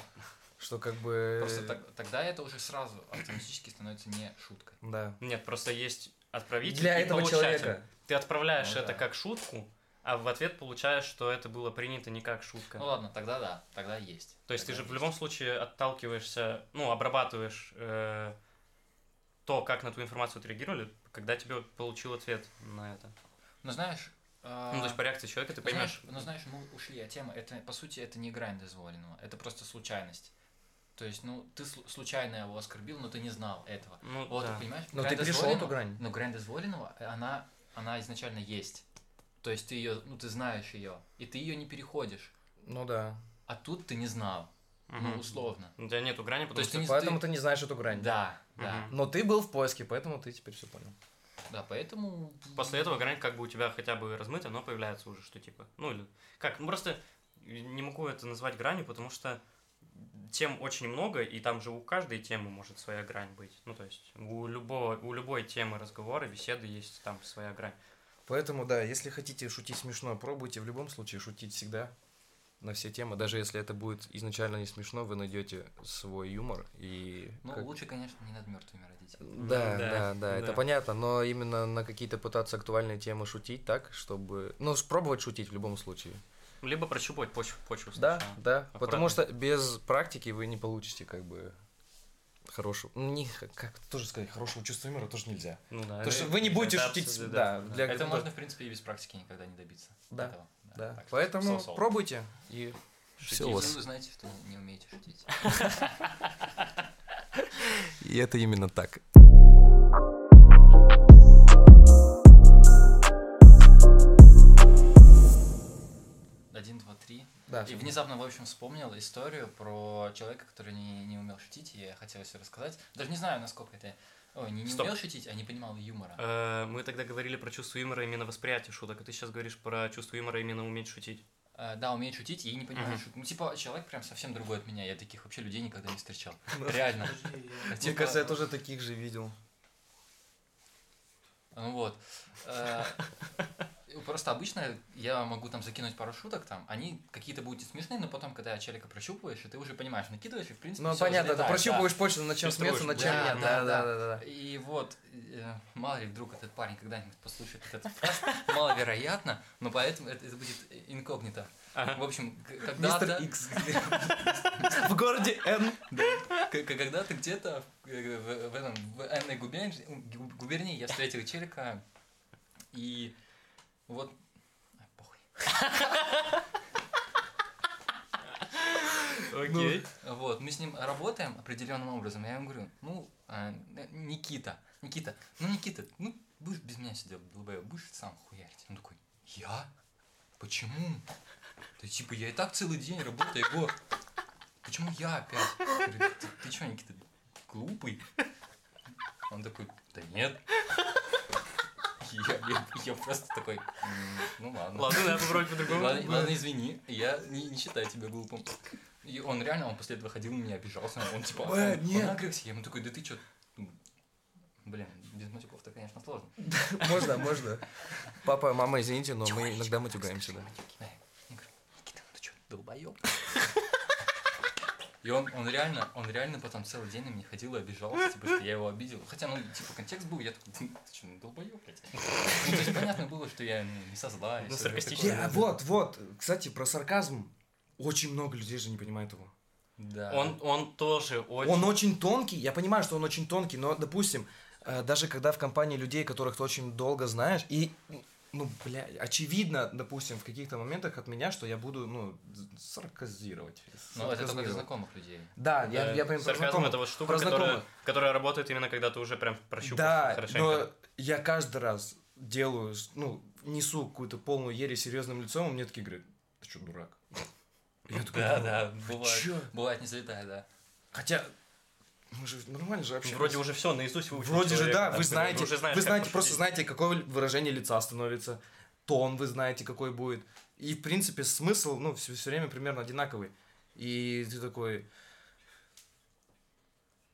[SPEAKER 2] Что как бы...
[SPEAKER 4] Просто так- тогда это уже сразу автоматически становится не шуткой.
[SPEAKER 2] Да.
[SPEAKER 1] Нет, просто есть отправитель
[SPEAKER 2] Для
[SPEAKER 1] и
[SPEAKER 2] этого
[SPEAKER 1] получатель.
[SPEAKER 2] человека.
[SPEAKER 1] Ты отправляешь
[SPEAKER 4] Ну
[SPEAKER 1] это
[SPEAKER 4] да.
[SPEAKER 1] как шутку, а в ответ получаешь, что это было принято не как шутка.
[SPEAKER 4] Ну ладно, тогда да, тогда есть.
[SPEAKER 1] То есть ты
[SPEAKER 4] Тогда
[SPEAKER 1] же в
[SPEAKER 4] есть.
[SPEAKER 1] любом случае отталкиваешься, ну, обрабатываешь э, то, как на твою информацию отреагировали, когда тебе получил ответ на это.
[SPEAKER 4] Ну знаешь... а,
[SPEAKER 1] Ну, то есть по реакции человека ты
[SPEAKER 4] ну, знаешь,
[SPEAKER 1] поймешь.
[SPEAKER 4] ну знаешь, мы ушли от темы. Это, по сути, это не грань дозволенного. Это просто случайность. То есть, ну, ты слу- случайно его оскорбил, но ты не знал этого.
[SPEAKER 1] Ну,
[SPEAKER 4] Вот,
[SPEAKER 1] да.
[SPEAKER 4] ты понимаешь?
[SPEAKER 2] Но
[SPEAKER 4] грань
[SPEAKER 2] ты перешел эту грань.
[SPEAKER 4] Но грань дозволенного, она, она изначально есть. То есть ты ее, ну, ты знаешь ее, и ты ее не переходишь.
[SPEAKER 2] Ну да.
[SPEAKER 4] А тут ты не знал. Ну,
[SPEAKER 1] Мгм.
[SPEAKER 4] условно.
[SPEAKER 1] У тебя нету грани, потому
[SPEAKER 4] есть
[SPEAKER 1] что...
[SPEAKER 4] ты не-
[SPEAKER 2] Поэтому ты не знаешь эту грань.
[SPEAKER 4] Да, да.
[SPEAKER 1] Мгм.
[SPEAKER 2] Но ты был в поиске, поэтому ты теперь все понял.
[SPEAKER 4] Да, поэтому...
[SPEAKER 1] После этого грань как бы у тебя хотя бы размыта, но появляется уже, что типа... Ну, или... Как? Ну, просто не могу это назвать гранью, потому что тем очень много, и там же у каждой темы может своя грань быть. Ну, то есть у, любого, у любой темы разговора, беседы есть там своя грань.
[SPEAKER 2] Поэтому, да, если хотите шутить смешно, пробуйте в любом случае шутить всегда на все темы. Даже если это будет изначально не смешно, вы найдете свой юмор и...
[SPEAKER 4] Ну,
[SPEAKER 2] как-
[SPEAKER 4] лучше, конечно, не над мертвыми родить.
[SPEAKER 2] Да,
[SPEAKER 1] Ну,
[SPEAKER 2] да,
[SPEAKER 1] да,
[SPEAKER 2] да, это
[SPEAKER 1] да.
[SPEAKER 2] понятно, но именно на какие-то пытаться актуальные темы шутить так, чтобы... Ну, пробовать шутить в любом случае.
[SPEAKER 1] Либо прощупать почву, почву
[SPEAKER 2] Да,
[SPEAKER 1] сначала.
[SPEAKER 2] да,
[SPEAKER 1] Аккуратно.
[SPEAKER 2] потому что без практики вы не получите как бы хорошего... ну, Не, как тоже сказать, хорошего чувства юмора тоже нельзя.
[SPEAKER 1] Ну да.
[SPEAKER 2] Потому что вы не будете
[SPEAKER 1] это
[SPEAKER 2] шутить...
[SPEAKER 1] абсолютно,
[SPEAKER 2] Да, для
[SPEAKER 4] Это можно, в принципе, и без практики никогда не добиться.
[SPEAKER 2] Да,
[SPEAKER 4] этого.
[SPEAKER 2] Да,
[SPEAKER 4] Так что
[SPEAKER 2] поэтому
[SPEAKER 4] so-so.
[SPEAKER 2] пробуйте и
[SPEAKER 1] Шутить.
[SPEAKER 2] все у вас.
[SPEAKER 4] Вы знаете, что не умеете шутить. [LAUGHS]
[SPEAKER 2] И это именно так.
[SPEAKER 4] Один, два, три.
[SPEAKER 2] Да,
[SPEAKER 4] И внезапно, в общем, вспомнил историю про человека, который не, не умел шутить, и я хотел все рассказать. Даже не знаю, насколько это... Ой, не, не
[SPEAKER 1] Стоп.
[SPEAKER 4] умел шутить, а не понимал юмора.
[SPEAKER 1] Э, Мы тогда говорили про чувство юмора именно восприятие шуток, а ты сейчас говоришь про чувство юмора именно уметь шутить.
[SPEAKER 4] Э, да, умеет шутить и не понимает
[SPEAKER 1] Мгм.
[SPEAKER 4] шуток. Ну, типа, человек прям совсем другой от меня. Я таких вообще людей никогда не встречал. [LAUGHS] Реально.
[SPEAKER 2] Мне кажется, я тоже таких же видел.
[SPEAKER 4] Ну вот. [LAUGHS] Просто обычно я могу там закинуть пару шуток, там, они какие-то будут смешные, но потом, когда челика прощупываешь, и ты уже понимаешь, накидываешь, и в принципе
[SPEAKER 2] Ну,
[SPEAKER 4] всё
[SPEAKER 2] понятно, ты
[SPEAKER 4] взлетает, да.
[SPEAKER 2] прощупываешь почту, на чем смеяться, на чем
[SPEAKER 4] да,
[SPEAKER 2] нет.
[SPEAKER 4] да,
[SPEAKER 2] Да,
[SPEAKER 4] да.
[SPEAKER 2] да, да.
[SPEAKER 4] И вот, э, мало ли вдруг этот парень когда-нибудь послушает этот подкаст, [LAUGHS] маловероятно, но поэтому это, это будет инкогнито.
[SPEAKER 1] Ага.
[SPEAKER 4] В общем, когда-то...
[SPEAKER 2] Мистер Икс. [LAUGHS] В городе Н.
[SPEAKER 4] К- к- Когда ты где-то в, э, в- этом в Энной губернии, гу- губернии я встретил челика, и вот... похуй.
[SPEAKER 1] Окей.
[SPEAKER 4] Вот, мы с ним работаем определенным образом. Я ему говорю, ну, а, э, Никита, Никита, ну, Никита, ну, будешь без меня сидел, долбоёб, будешь сам хуярить. Он такой, я? Почему? Да типа, я и так целый день работаю, его. Почему я опять? Я говорю, ты, ты чё, Никита, глупый? Он такой, да нет. Я, я- я просто такой, «М, ну ладно.
[SPEAKER 1] Ладно, надо попробовать по-другому.
[SPEAKER 4] Ладно, извини, я не, считаю тебя глупым. И он реально, он после этого ходил меня, обижался, он типа, он,
[SPEAKER 2] Бля,
[SPEAKER 4] он
[SPEAKER 2] нет.
[SPEAKER 4] агрегся, я ему такой, да ты чё? Блин, без матюков-то, конечно, сложно. [LAUGHS]
[SPEAKER 2] Можно, можно. Папа, мама, извините, но мы иногда матюгаемся, да.
[SPEAKER 4] Да. Я говорю, Никита, ну ты чё, долбоёб? И он, он реально, он реально потом целый день на меня ходил и обижался, типа, что я его обидел. Хотя, ну, типа, контекст был, я такой, ты, ты что, ну, долбоёб, блядь? Ну, то есть, понятно было, что я ну, не со зла.
[SPEAKER 1] Ну, саркастично.
[SPEAKER 4] такое.
[SPEAKER 2] Я- вот, вот. Кстати, про сарказм. Очень много людей же не понимает его.
[SPEAKER 4] Да.
[SPEAKER 1] Он, он тоже очень...
[SPEAKER 2] Он очень тонкий, я понимаю, что он очень тонкий, но, допустим, э, даже когда в компании людей, которых ты очень долго знаешь, и, ну, бля, очевидно, допустим, в каких-то моментах от меня, что я буду, ну, сарказировать.
[SPEAKER 4] Ну, это только для знакомых людей.
[SPEAKER 2] Да, я,
[SPEAKER 1] Да,
[SPEAKER 2] я понимаю, про
[SPEAKER 1] Сарказм
[SPEAKER 2] знакомых.
[SPEAKER 1] это вот штука,
[SPEAKER 2] Про
[SPEAKER 1] которая, которая работает именно когда ты уже прям прощупаешь
[SPEAKER 2] Да,
[SPEAKER 1] хорошенько.
[SPEAKER 2] но я каждый раз делаю, ну, несу какую-то полную ересь серьезным лицом, и мне такие говорят, ты что, дурак? Я такой,
[SPEAKER 4] Да,
[SPEAKER 2] «Ну,
[SPEAKER 4] да, бывает.
[SPEAKER 2] чё?»
[SPEAKER 4] Бывает, не залетает, да.
[SPEAKER 2] Хотя, Мы же нормально же общаемся.
[SPEAKER 1] Вроде уже все наизусть выучил
[SPEAKER 2] Вроде же,
[SPEAKER 1] человека,
[SPEAKER 2] да,
[SPEAKER 1] там,
[SPEAKER 2] вы знаете,
[SPEAKER 1] уже знаешь,
[SPEAKER 2] вы знаете, просто
[SPEAKER 1] пошутить.
[SPEAKER 2] знаете, какое выражение лица становится, тон вы знаете, какой будет. И, в принципе, смысл, ну, все, время примерно одинаковый. И ты такой...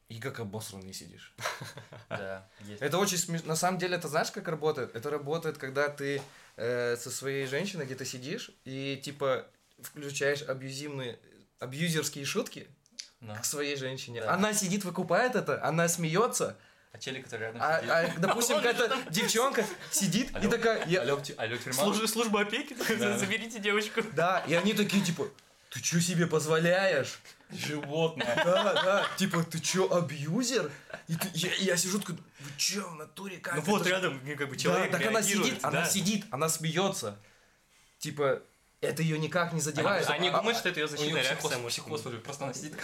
[SPEAKER 2] И как обосранный сидишь. [LAUGHS]
[SPEAKER 4] Да.
[SPEAKER 2] Это очень смешно. На самом деле, это знаешь, как работает? Это работает, когда ты э, со своей женщиной где-то сидишь и, типа, включаешь абьюзивные, абьюзерские шутки
[SPEAKER 4] Ну.
[SPEAKER 2] к своей женщине.
[SPEAKER 4] Да.
[SPEAKER 2] Она сидит, выкупает это, она смеется,
[SPEAKER 4] А челик, который рядом
[SPEAKER 2] а,
[SPEAKER 4] сидит.
[SPEAKER 2] а, допустим,
[SPEAKER 1] же
[SPEAKER 2] какая-то девчонка сидит и такая... я-
[SPEAKER 4] Алло, тю- алло, тюрьма?
[SPEAKER 1] Служба, служба опеки,
[SPEAKER 4] Да.
[SPEAKER 1] заберите девочку.
[SPEAKER 2] Да, и они такие, типа, ты что себе позволяешь?
[SPEAKER 4] Животное.
[SPEAKER 2] Да, да, типа, ты чё, абьюзер? И ты- я, я сижу такой, вы чё, в натуре как?
[SPEAKER 1] Ну вот
[SPEAKER 2] ж-
[SPEAKER 1] рядом ну, как бы
[SPEAKER 2] Да,
[SPEAKER 1] человек
[SPEAKER 2] так она сидит, она
[SPEAKER 1] да.
[SPEAKER 2] сидит, она смеется. Типа, это ее никак не задевает.
[SPEAKER 1] Они
[SPEAKER 2] А-
[SPEAKER 1] думают, что это ее защитная реакция. может
[SPEAKER 4] психоз уже, просто она сидит.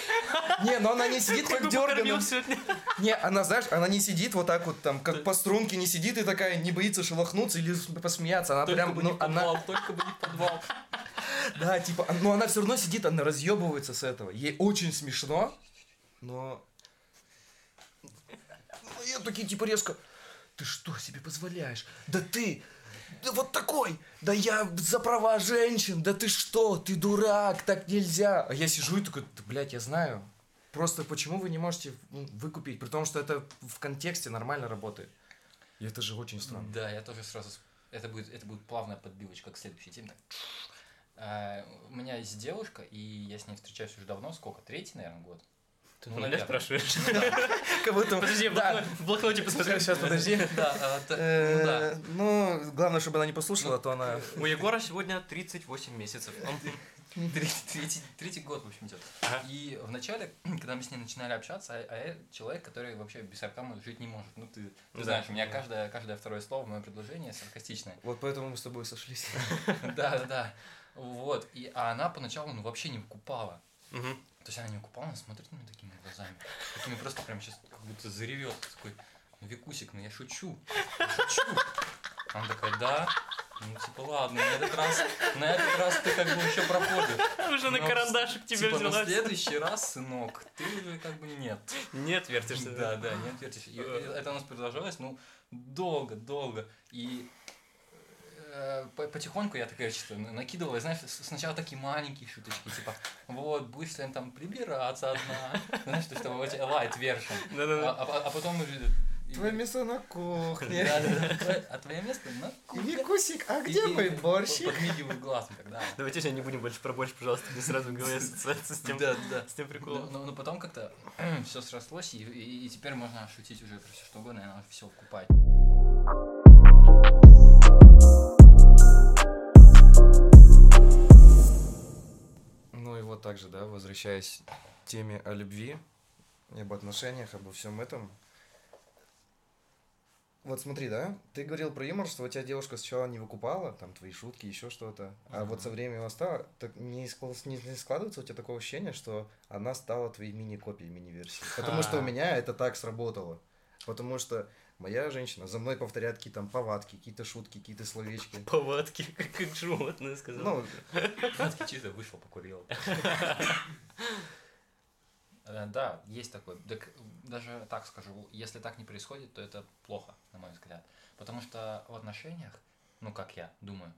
[SPEAKER 4] [LAUGHS]
[SPEAKER 2] Не, но она не сидит как
[SPEAKER 1] сегодня.
[SPEAKER 2] Не, она, знаешь, она не сидит вот так вот там, как по струнке не сидит и такая не боится шелохнуться или посмеяться. Она прям, ну, она,
[SPEAKER 4] только бы не подвал. [LAUGHS]
[SPEAKER 2] да, типа, но она все равно сидит, она разъебывается с этого. Ей очень смешно, но... Ну, я такие, типа, резко, ты что себе позволяешь? Да ты, да вот такой, да я за права женщин, да ты что, ты дурак, так нельзя. А я сижу и такой, да, блядь, я знаю. Просто почему вы не можете выкупить, при том, что это в контексте нормально работает. И это же очень странно.
[SPEAKER 4] Да, я тоже сразу... Это будет, это будет плавная подбивочка к следующей теме. Так. А, У меня есть девушка, и я с ней встречаюсь уже давно, сколько? Третий, наверное, год.
[SPEAKER 1] Ты
[SPEAKER 4] Ну,
[SPEAKER 1] меня спрашиваешь? [LAUGHS]
[SPEAKER 2] Как будто...
[SPEAKER 1] Подожди, в блокноте- посмотри.
[SPEAKER 2] Сейчас, подожди. [LAUGHS]
[SPEAKER 4] Да, а, ну
[SPEAKER 2] Э,
[SPEAKER 4] да.
[SPEAKER 2] Ну, главное, чтобы она не послушала, а то она...
[SPEAKER 1] У Егора сегодня 38 месяцев.
[SPEAKER 4] Третий, третий, год, в общем, идет.
[SPEAKER 1] Ага.
[SPEAKER 4] И вначале, [CLEARS THROAT] когда мы с ней начинали общаться, а, а я человек, который вообще без сарказма жить не может. Ну, ты, ты
[SPEAKER 1] Да.
[SPEAKER 4] знаешь, у меня каждое, каждое второе слово в моем предложении саркастичное.
[SPEAKER 2] Вот поэтому мы с тобой сошлись. [LAUGHS]
[SPEAKER 4] Да, да, да. Вот. И, а она поначалу ну, вообще не выкупала. То есть она не выкупала, она смотрит на меня такими глазами. Такими просто прям сейчас как будто заревет. Такой, ну, Викусик, ну я шучу. Я шучу. Она такая, да. Ну, типа, ладно, на этот раз, на этот раз ты как бы еще проходишь.
[SPEAKER 1] Уже на
[SPEAKER 4] Но,
[SPEAKER 1] карандашик тебе
[SPEAKER 4] типа, на
[SPEAKER 1] взялась.
[SPEAKER 4] следующий раз, сынок, ты уже как бы нет.
[SPEAKER 1] Нет, вертишься.
[SPEAKER 4] Да, да, не отвертишь. И это у нас продолжалось, ну, долго, долго. И э, потихоньку я такая что накидывала, знаешь, сначала такие маленькие шуточки, типа, вот, будешь ли там прибираться одна, знаешь, то, что вот лайт вершин. А,
[SPEAKER 1] Да-да-да.
[SPEAKER 4] а- а потом
[SPEAKER 2] Твое место на кухне.
[SPEAKER 4] Да, да, да. А твое место на кухне.
[SPEAKER 2] Викусик, а где
[SPEAKER 4] и
[SPEAKER 2] мой борщик?
[SPEAKER 4] Подмигиваю глазом тогда. [LAUGHS]
[SPEAKER 1] Давайте сегодня не будем больше про борщ, пожалуйста, мне сразу в голове ассоциация с тем, [LAUGHS]
[SPEAKER 4] Да, да.
[SPEAKER 1] с тем
[SPEAKER 4] Но,
[SPEAKER 1] приколом.
[SPEAKER 4] но- но потом как-то [CLEARS THROAT] все срослось, и, и- и теперь можно шутить уже про все что угодно, и она все вкупает.
[SPEAKER 2] Ну и вот так же, да, возвращаясь к теме о любви и об отношениях, обо всем этом. Вот смотри, да, ты говорил про юмор, что у тебя девушка сначала не выкупала, там, твои шутки, еще что-то, а вот со временем стала, так не, склад- не- не складывается у тебя такое ощущение, что она стала твоей мини-копией, мини-версией? Потому что у
[SPEAKER 1] А.
[SPEAKER 2] меня это так сработало. Потому что моя женщина за мной повторяет какие-то там повадки, какие-то шутки, какие-то словечки. [LAUGHS]
[SPEAKER 1] Повадки, как, как животное сказал.
[SPEAKER 2] Ну,
[SPEAKER 4] Францкий чисто вышел, покурил. Э, Да, есть такой. Так, даже так скажу, если так не происходит, то это плохо, на мой взгляд. Потому что в отношениях, ну как я думаю,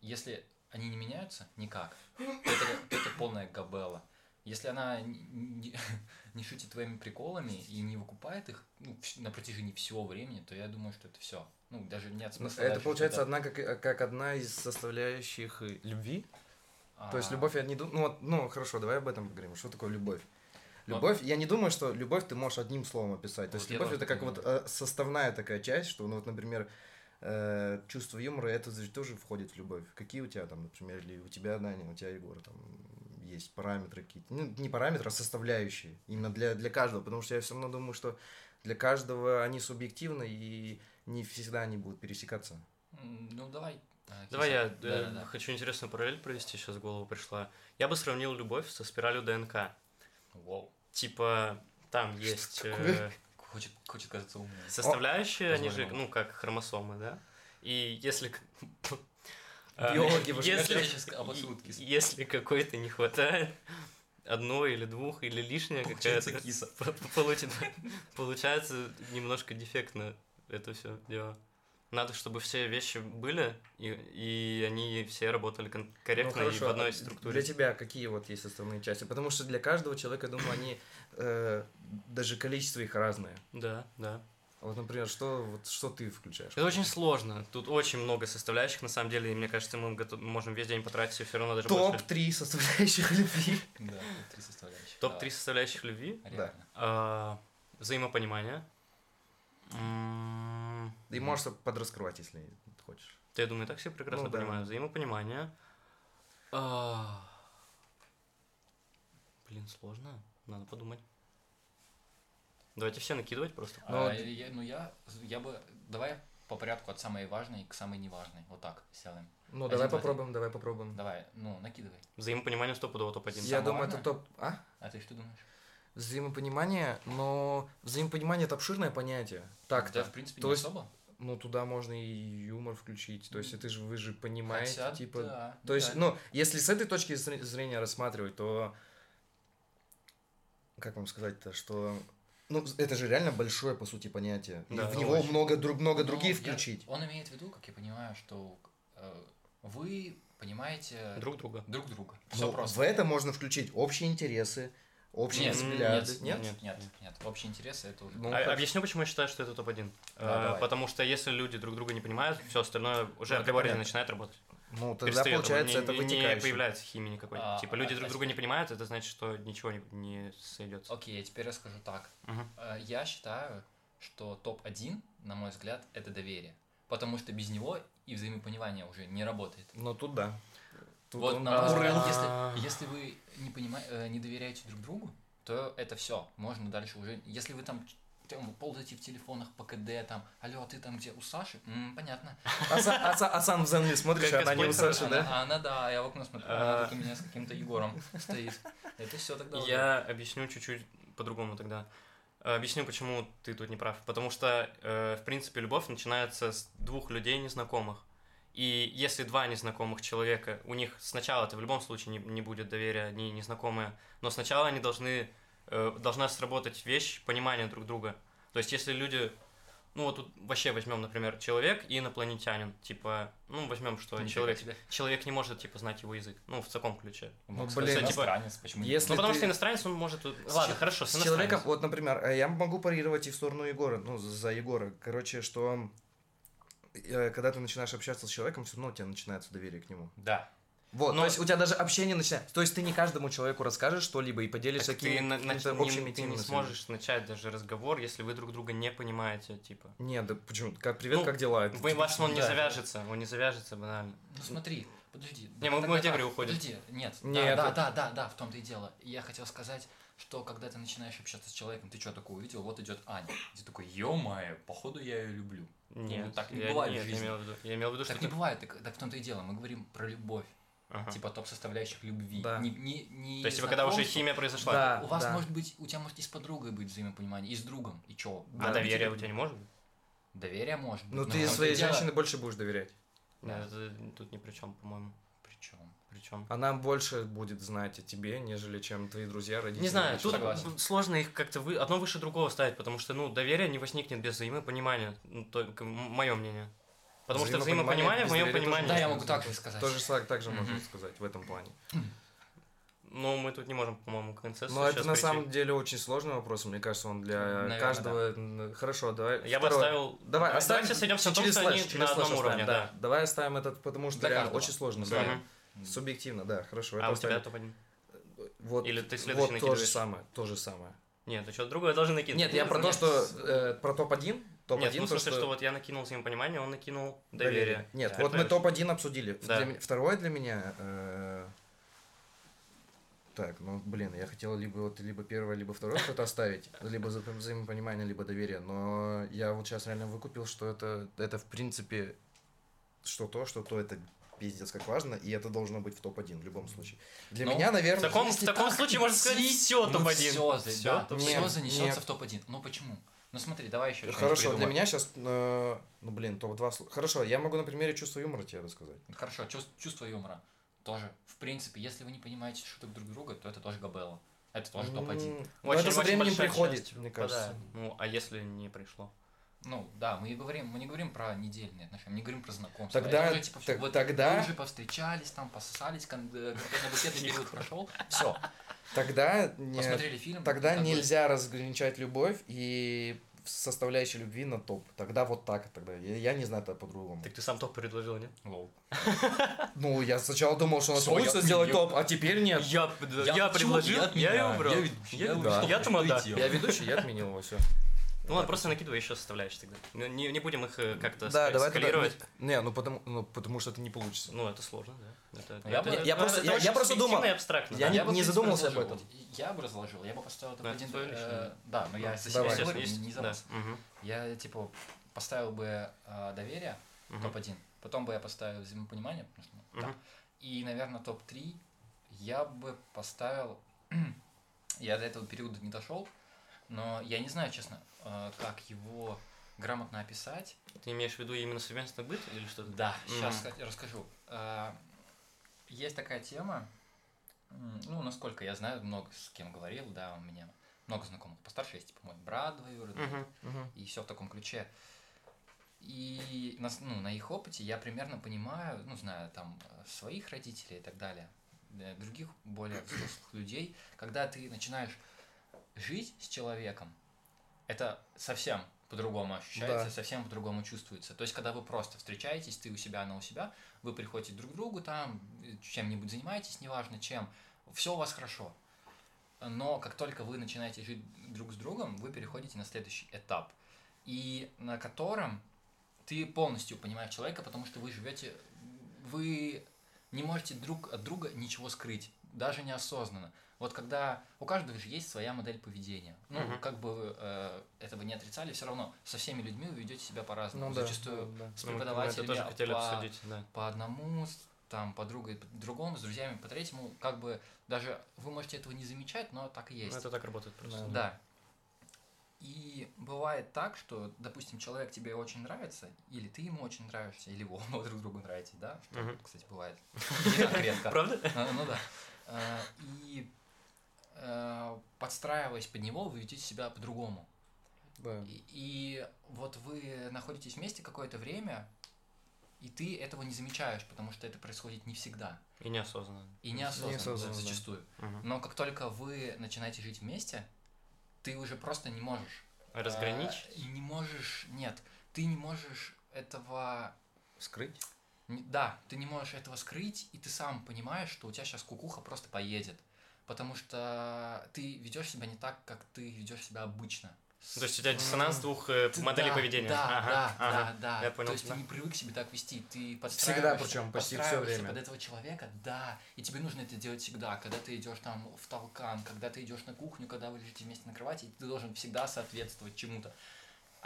[SPEAKER 4] если они не меняются никак, то это, то это полная габела. Если она не, не- [LAUGHS] не шутит твоими приколами и не выкупает их ну, на протяжении всего времени, то я думаю, что это все. Ну, даже нет
[SPEAKER 2] Ну,
[SPEAKER 4] смысла.
[SPEAKER 2] Это получается одна как, как одна из составляющих э, любви. То есть
[SPEAKER 4] А,
[SPEAKER 2] любовь я не думаю. Ну, вот, ну хорошо, давай об этом поговорим. Что такое любовь? Любовь, я не думаю, что любовь ты можешь одним словом описать. То есть любовь это как вот э, составная такая часть, что, ну вот, например, э, чувство юмора, это же тоже входит в любовь. Какие у тебя там, например, или у тебя, Даня, у тебя, Егор, там есть параметры какие-то. Ну, не параметры, а составляющие. Именно для, для каждого. Потому что я все равно думаю, что для каждого они субъективны и не всегда они будут пересекаться.
[SPEAKER 4] Ну, давай. э,
[SPEAKER 1] Давай я
[SPEAKER 4] Да,
[SPEAKER 1] э,
[SPEAKER 4] да, да.
[SPEAKER 1] хочу интересную параллель провести, сейчас в голову пришла. Я бы сравнил любовь со спиралью ДНК.
[SPEAKER 4] Вау.
[SPEAKER 1] Типа, там есть э?
[SPEAKER 4] Хочет, хочет казаться умным.
[SPEAKER 1] составляющие, они же, ну, как хромосомы, да? И если... [LAUGHS] э,
[SPEAKER 2] Биологи, вы же
[SPEAKER 1] если, какой-то не хватает, одно или двух, или лишнее
[SPEAKER 4] Получается
[SPEAKER 1] какая-то.
[SPEAKER 4] киса. [LAUGHS]
[SPEAKER 1] Получит- Получается немножко дефектно это все дело. Надо, чтобы все вещи были, и, и они все работали кон-
[SPEAKER 2] Ну,
[SPEAKER 1] корректно и в
[SPEAKER 2] хорошо,
[SPEAKER 1] одной
[SPEAKER 2] а
[SPEAKER 1] структуре.
[SPEAKER 2] Для тебя какие вот есть составные части? Потому что для каждого человека, думаю, они э, даже количество их разное.
[SPEAKER 1] Да, да.
[SPEAKER 2] Вот, например, что, вот, что ты включаешь?
[SPEAKER 1] Это очень сложно. Тут очень много составляющих, на самом деле, и мне кажется, мы готов- можем весь день потратить, и все равно даже больше.
[SPEAKER 2] Топ-3 составляющих любви.
[SPEAKER 4] Да, три составляющих.
[SPEAKER 1] Топ-3
[SPEAKER 4] Давай.
[SPEAKER 1] составляющих любви.
[SPEAKER 4] Реально.
[SPEAKER 1] А, взаимопонимание. М,
[SPEAKER 2] И можешь подраскрывать, если хочешь.
[SPEAKER 1] Да, я думаю, так все прекрасно
[SPEAKER 2] Ну да.
[SPEAKER 1] понимаю. Взаимопонимание. А, Блин, сложно. Надо подумать. Давайте все накидывать просто.
[SPEAKER 2] Ну,
[SPEAKER 4] А,
[SPEAKER 2] вот-
[SPEAKER 4] я, ну я, я бы, давай по порядку от самой важной к самой неважной. Вот так сделаем.
[SPEAKER 2] Ну,
[SPEAKER 4] Один,
[SPEAKER 2] давай
[SPEAKER 4] два, три.
[SPEAKER 2] попробуем, давай попробуем.
[SPEAKER 4] Давай, ну, накидывай.
[SPEAKER 1] Взаимопонимание стопудово топ-1.
[SPEAKER 2] Я
[SPEAKER 4] Самое
[SPEAKER 2] думаю,
[SPEAKER 4] важное?
[SPEAKER 2] это топ... А?
[SPEAKER 4] А ты что думаешь?
[SPEAKER 2] Взаимопонимание, но взаимопонимание это обширное понятие. Так-то.
[SPEAKER 4] Да, в принципе,
[SPEAKER 2] То
[SPEAKER 4] не
[SPEAKER 2] есть-
[SPEAKER 4] особо.
[SPEAKER 2] Ну, туда можно и юмор включить. То есть, это же вы же понимаете,
[SPEAKER 4] Хотя,
[SPEAKER 2] типа.
[SPEAKER 4] да,
[SPEAKER 2] То есть,
[SPEAKER 4] да.
[SPEAKER 2] ну, если с этой точки зр- зрения рассматривать, то как вам сказать-то, что ну, это же реально большое, по сути, понятие. И
[SPEAKER 1] Да,
[SPEAKER 2] в него
[SPEAKER 1] очень.
[SPEAKER 2] много, друг, много
[SPEAKER 4] Ну,
[SPEAKER 2] других
[SPEAKER 4] я-
[SPEAKER 2] включить.
[SPEAKER 4] Он имеет в виду, как я понимаю, что э, вы понимаете
[SPEAKER 1] Друг друга.
[SPEAKER 4] друг друга. Все
[SPEAKER 2] Ну,
[SPEAKER 4] просто.
[SPEAKER 2] в это можно включить общие интересы, общие
[SPEAKER 4] Нет,
[SPEAKER 2] взгляды.
[SPEAKER 4] нет,
[SPEAKER 2] Нет?
[SPEAKER 4] нет, нет, нет. Общие интересы это уже.
[SPEAKER 2] Ну,
[SPEAKER 1] А-
[SPEAKER 2] как-
[SPEAKER 1] Объясню, почему я считаю, что это топ-1.
[SPEAKER 4] Да, давай.
[SPEAKER 1] Потому что если люди друг друга не понимают, все остальное уже
[SPEAKER 2] Ну,
[SPEAKER 1] априори начинает работать.
[SPEAKER 2] Ну, тогда
[SPEAKER 1] Перестаёт
[SPEAKER 2] получается,
[SPEAKER 1] работать.
[SPEAKER 2] это
[SPEAKER 1] не, не появляется химии никакой.
[SPEAKER 4] А,
[SPEAKER 1] типа люди
[SPEAKER 4] а-
[SPEAKER 1] друг
[SPEAKER 4] а
[SPEAKER 1] друга не понимают, это значит, что ничего не, не сойдется.
[SPEAKER 4] Окей, я теперь расскажу так. Э, Я считаю, что топ-1, на мой взгляд, это доверие. Потому что без него и взаимопонимание уже не работает.
[SPEAKER 2] Ну, тут да. Тут
[SPEAKER 4] вот, на мой взгляд.
[SPEAKER 1] А.
[SPEAKER 4] если, если вы не, понима- э, не доверяете друг другу, то это все. Можно дальше уже. Если вы там там, ползаете в телефонах по КД, там, алло, а ты там где, у Саши? М, понятно.
[SPEAKER 2] А, са- а са- а сам в Зенли смотришь, а она не у Саши, да?
[SPEAKER 4] а она, да, я в окно смотрю,
[SPEAKER 1] А.
[SPEAKER 4] она тут у меня с каким-то Егором стоит. Это все тогда.
[SPEAKER 1] Я объясню чуть-чуть по-другому тогда. Объясню, почему ты тут не прав. Потому что, э, в принципе, любовь начинается с двух людей незнакомых. И если два незнакомых человека, у них сначала-то в любом случае не, не будет доверия, они незнакомые, но сначала они должны, должна сработать вещь понимания друг друга. То есть, если люди, ну вот тут вообще возьмем, например, человек и инопланетянин, типа, ну возьмем, что
[SPEAKER 4] Нифига
[SPEAKER 1] человек,
[SPEAKER 4] себе.
[SPEAKER 1] человек не может, типа, знать его язык, ну в таком ключе.
[SPEAKER 4] Мог
[SPEAKER 2] Ну,
[SPEAKER 4] сказать,
[SPEAKER 2] блин,
[SPEAKER 1] типа,
[SPEAKER 4] иностранец, почему
[SPEAKER 2] если
[SPEAKER 1] Ну, потому
[SPEAKER 2] ты-
[SPEAKER 1] что иностранец, он может... тут-
[SPEAKER 2] С
[SPEAKER 1] Ладно,
[SPEAKER 2] че-
[SPEAKER 1] хорошо, с
[SPEAKER 2] С человеком, вот, например, э, я могу парировать и в сторону Егора, ну, за Егора. Короче, что э, когда ты начинаешь общаться с человеком, все равно у тебя начинается доверие к нему.
[SPEAKER 4] Да.
[SPEAKER 2] Вот,
[SPEAKER 1] Но-
[SPEAKER 2] то есть у тебя даже общение начинается. То есть ты не каждому человеку расскажешь что-либо и поделишься
[SPEAKER 1] на-
[SPEAKER 2] какими-то
[SPEAKER 1] не-
[SPEAKER 2] общими
[SPEAKER 1] ты не
[SPEAKER 2] темами.
[SPEAKER 1] сможешь начать даже разговор, если вы друг друга не понимаете, типа.
[SPEAKER 2] Нет, да почему? Как привет,
[SPEAKER 1] Ну,
[SPEAKER 2] как дела? Это
[SPEAKER 1] Вы, ваш он не
[SPEAKER 4] да.
[SPEAKER 1] завяжется, он не завяжется банально.
[SPEAKER 4] Ну смотри, подожди.
[SPEAKER 1] Не, мы- в дебри уходим.
[SPEAKER 4] Подожди, нет.
[SPEAKER 2] Нет,
[SPEAKER 4] да,
[SPEAKER 2] это-
[SPEAKER 4] да, да, да, да, в том-то и дело. Я хотел сказать, что когда ты начинаешь общаться с человеком, ты что такое увидел, вот идет Аня. Ты такой, ё-моё, походу я ее люблю.
[SPEAKER 1] Нет,
[SPEAKER 4] так не
[SPEAKER 1] я,
[SPEAKER 4] бывает в
[SPEAKER 1] нет, я
[SPEAKER 4] жизни.
[SPEAKER 1] имел в виду, я имел в виду, что
[SPEAKER 4] Так не
[SPEAKER 1] ты-
[SPEAKER 4] бывает, так, так в том-то и дело. Мы говорим про любовь,
[SPEAKER 1] Ага.
[SPEAKER 4] типа топ составляющих любви.
[SPEAKER 2] Да.
[SPEAKER 4] Не, не, не
[SPEAKER 1] То есть, типа, когда уже химия произошла,
[SPEAKER 2] Да.
[SPEAKER 4] У вас может быть, у тебя может и с подругой быть взаимопонимание, и с другом, и чё?
[SPEAKER 1] а
[SPEAKER 2] Да.
[SPEAKER 1] доверия у тебя не может быть?
[SPEAKER 4] Доверие может быть.
[SPEAKER 2] Ну
[SPEAKER 4] но
[SPEAKER 2] ты своей
[SPEAKER 4] дело.
[SPEAKER 2] женщине больше будешь доверять.
[SPEAKER 1] Нет, это тут ни при чем, по-моему.
[SPEAKER 4] Причем?
[SPEAKER 1] Причем.
[SPEAKER 2] Она больше будет знать о тебе, нежели чем твои друзья, родители.
[SPEAKER 1] Не знаю, тут
[SPEAKER 4] согласен.
[SPEAKER 1] сложно их как-то вы... одно выше другого ставить, потому что, ну, доверие не возникнет без взаимопонимания, ну, только мое мнение. Потому что
[SPEAKER 2] Взаимопонимание
[SPEAKER 1] в моем понимании...
[SPEAKER 4] Да, я могу так же
[SPEAKER 2] сказать. Тоже так, так же можно сказать в этом плане.
[SPEAKER 1] Ну, мы тут не можем, по-моему, к концессу
[SPEAKER 2] Но это на
[SPEAKER 1] прийти.
[SPEAKER 2] самом деле очень сложный вопрос. Мне кажется, он для
[SPEAKER 4] Наверное,
[SPEAKER 2] каждого. м, Хорошо, давай.
[SPEAKER 1] Я бы
[SPEAKER 2] второй.
[SPEAKER 1] оставил...
[SPEAKER 2] Давай, оставим
[SPEAKER 1] Давайте сойдемся том,
[SPEAKER 2] через
[SPEAKER 1] что
[SPEAKER 2] слэш,
[SPEAKER 1] они
[SPEAKER 2] через
[SPEAKER 1] на одном
[SPEAKER 2] оставим,
[SPEAKER 1] уровне, да.
[SPEAKER 2] Давай оставим этот, потому что
[SPEAKER 4] Для
[SPEAKER 2] реально
[SPEAKER 4] каждого.
[SPEAKER 2] очень сложно.
[SPEAKER 4] Да.
[SPEAKER 2] да.
[SPEAKER 1] Мгм.
[SPEAKER 2] Субъективно, да, хорошо.
[SPEAKER 1] А у тебя
[SPEAKER 2] оставим.
[SPEAKER 1] топ-1?
[SPEAKER 2] Вот,
[SPEAKER 1] Или ты следующий
[SPEAKER 2] вот то же
[SPEAKER 1] накидываешь?
[SPEAKER 2] самое, то же самое.
[SPEAKER 1] Нет, ты что-то другое должен накинуть.
[SPEAKER 2] Нет, я про то, что э, про топ-1, топ-1,
[SPEAKER 1] Нет, ну, в смысле, что... вот я накинул взаимопонимание, он накинул доверие.
[SPEAKER 2] Нет,
[SPEAKER 1] Да,
[SPEAKER 2] вот мы
[SPEAKER 1] это-
[SPEAKER 2] топ-1 обсудили.
[SPEAKER 1] Да.
[SPEAKER 2] Для второе для меня... э, Так, ну, блин, я хотел либо вот либо первое, либо второе что-то оставить, либо за взаимопонимание, либо доверие, но я вот сейчас реально выкупил, что это, это в принципе, что то, что то, это пиздец как важно, и это должно быть в топ-1 в любом случае. Для
[SPEAKER 4] Ну,
[SPEAKER 2] меня,
[SPEAKER 1] В
[SPEAKER 2] наверное...
[SPEAKER 1] таком, в таком
[SPEAKER 4] так
[SPEAKER 1] случае можно сказать все
[SPEAKER 4] Ну,
[SPEAKER 1] топ-1.
[SPEAKER 4] Все,
[SPEAKER 1] Всё
[SPEAKER 4] да,
[SPEAKER 1] топ-1.
[SPEAKER 2] Нет,
[SPEAKER 4] все занесется
[SPEAKER 2] нет.
[SPEAKER 4] в топ-1. Ну почему? Ну смотри, давай еще
[SPEAKER 2] Хорошо, для меня сейчас, ну, блин, топ-2... сло- Хорошо, я могу на примере чувства юмора тебе рассказать.
[SPEAKER 4] Хорошо, чувс- чувство юмора. тоже, в принципе, если вы не понимаете шуток друг друга, то это тоже габелла. Это тоже топ-1.
[SPEAKER 2] М, ну, это со временем приходит,
[SPEAKER 1] часть
[SPEAKER 2] мне кажется.
[SPEAKER 1] Ну, а если не пришло?
[SPEAKER 4] Ну, да, мы говорим, мы не говорим про недельные отношения, мы не говорим про знакомство.
[SPEAKER 2] Тогда-
[SPEAKER 4] уже, типа,
[SPEAKER 2] так-
[SPEAKER 4] вот
[SPEAKER 2] тогда-
[SPEAKER 4] вы уже повстречались, там, пососались, кон- э, период прошел, все,
[SPEAKER 2] Тогда не,
[SPEAKER 4] посмотрели фильм.
[SPEAKER 2] тогда нельзя разграничать любовь и составляющие любви на топ. Тогда вот так тогда. Я, я не знаю это по-другому.
[SPEAKER 1] Так ты сам топ предложил, нет?
[SPEAKER 4] Лол.
[SPEAKER 2] Ну, я сначала думал, что у нас получится сделать топ, а теперь нет.
[SPEAKER 1] Я, предложил, я его.
[SPEAKER 4] Что
[SPEAKER 2] Я ведущий, я отменил его, все.
[SPEAKER 1] Ну ладно, просто накидывай еще составляющие тогда. Ну, Не, не будем их э, как-то
[SPEAKER 2] Да, давай тогда-
[SPEAKER 1] скалировать.
[SPEAKER 2] Не, ну потому, ну потому что это не получится.
[SPEAKER 1] Ну, это сложно, да. Это,
[SPEAKER 4] Я
[SPEAKER 1] это-
[SPEAKER 4] бы-
[SPEAKER 1] это-
[SPEAKER 2] я просто-
[SPEAKER 1] это
[SPEAKER 2] я- я просто думал-
[SPEAKER 1] абстрактно.
[SPEAKER 2] я
[SPEAKER 1] да.
[SPEAKER 2] не-
[SPEAKER 4] бы, в принципе,
[SPEAKER 2] задумывался об этом.
[SPEAKER 4] Я бы разложил, я бы поставил
[SPEAKER 1] Да,
[SPEAKER 4] топ-1.
[SPEAKER 1] твоё
[SPEAKER 4] э. Да, но я за себя
[SPEAKER 2] Давай.
[SPEAKER 4] не говорю,
[SPEAKER 1] Естественно,
[SPEAKER 4] не
[SPEAKER 1] есть-
[SPEAKER 4] за
[SPEAKER 1] да.
[SPEAKER 4] вас.
[SPEAKER 1] Мгм,
[SPEAKER 4] Я, типа, поставил бы э, доверие,
[SPEAKER 1] мгм.
[SPEAKER 4] топ-1, потом бы я поставил взаимопонимание, потому что, ну, да. И, наверное, топ-3 я бы поставил... [CLEARS THROAT] я до этого периода не дошел, но я не знаю, честно, э, как его грамотно описать.
[SPEAKER 1] Ты имеешь в виду именно совместный быт или что-то?
[SPEAKER 4] Да, сейчас
[SPEAKER 1] Мгм.
[SPEAKER 4] расскажу. Э, Есть такая тема, ну, насколько я знаю, много с кем говорил, да, у меня много знакомых постарше есть, типа мой брат двоюродный,
[SPEAKER 1] Мгм.
[SPEAKER 2] Мгм.
[SPEAKER 4] и все в таком ключе. И на, ну, на их опыте я примерно понимаю, ну, знаю там своих родителей и так далее, э, других более взрослых людей, когда ты начинаешь жить с человеком, это совсем по-другому ощущается,
[SPEAKER 2] Да.
[SPEAKER 4] совсем по-другому чувствуется. То есть, когда вы просто встречаетесь, ты у себя, она у себя, вы приходите друг к другу там, э, чем-нибудь занимаетесь, неважно чем, все у вас хорошо. Но как только вы начинаете жить друг с другом, вы переходите на следующий этап, и на котором ты полностью понимаешь человека, потому что вы живете, вы не можете друг от друга ничего скрыть, даже неосознанно. Вот когда у каждого же есть своя модель поведения. Ну,
[SPEAKER 1] Мгм.
[SPEAKER 4] как бы вы, э, этого не отрицали, все равно со всеми людьми вы ведете себя по-разному.
[SPEAKER 2] Ну да,
[SPEAKER 4] Зачастую
[SPEAKER 2] да, да.
[SPEAKER 4] с
[SPEAKER 1] Ну, мы
[SPEAKER 4] преподавателями
[SPEAKER 1] это тоже хотели
[SPEAKER 4] по,
[SPEAKER 1] обсудить, да.
[SPEAKER 4] по одному, с- там, по другу, по другому, с друзьями по третьему, как бы даже вы можете этого не замечать, но так и есть.
[SPEAKER 1] Ну, это так работает просто.
[SPEAKER 2] Да.
[SPEAKER 4] Да. И бывает так, что, допустим, человек тебе очень нравится, или ты ему очень нравишься, или вы оба друг другу нравитесь, да? Что,
[SPEAKER 1] Мгм.
[SPEAKER 4] кстати, бывает. [LAUGHS] Не так редко.
[SPEAKER 1] Правда?
[SPEAKER 4] А, Ну да. А, И э, подстраиваясь под него, вы ведете себя по-другому.
[SPEAKER 2] Да.
[SPEAKER 4] И, и вот вы находитесь вместе какое-то время, и ты этого не замечаешь, потому что это происходит не всегда.
[SPEAKER 1] И неосознанно.
[SPEAKER 4] И неосознанно,
[SPEAKER 2] Неосознанно, да.
[SPEAKER 4] зачастую.
[SPEAKER 1] Мгм.
[SPEAKER 4] Но как только вы начинаете жить вместе, ты уже просто не можешь.
[SPEAKER 1] Разграничить?
[SPEAKER 4] э, не можешь, нет, ты не можешь этого...
[SPEAKER 2] Скрыть?
[SPEAKER 4] Да, ты не можешь этого скрыть, и ты сам понимаешь, что у тебя сейчас кукуха просто поедет. Потому что ты ведешь себя не так, как ты ведешь себя обычно.
[SPEAKER 1] То есть у тебя диссонанс двух э,
[SPEAKER 4] Ты-
[SPEAKER 1] моделей
[SPEAKER 4] да,
[SPEAKER 1] поведения.
[SPEAKER 4] Да,
[SPEAKER 1] Ага,
[SPEAKER 4] да,
[SPEAKER 1] ага.
[SPEAKER 4] да, да.
[SPEAKER 1] Я понял
[SPEAKER 4] То есть
[SPEAKER 1] тебя.
[SPEAKER 4] ты не привык себя так вести, ты
[SPEAKER 2] Всегда,
[SPEAKER 4] подстраиваешься,
[SPEAKER 2] причем почти
[SPEAKER 4] подстраиваешься
[SPEAKER 2] время.
[SPEAKER 4] под этого человека, да. И тебе нужно это делать всегда, когда ты идешь там в толкан, когда ты идешь на кухню, когда вы лежите вместе на кровати, ты должен всегда соответствовать чему-то.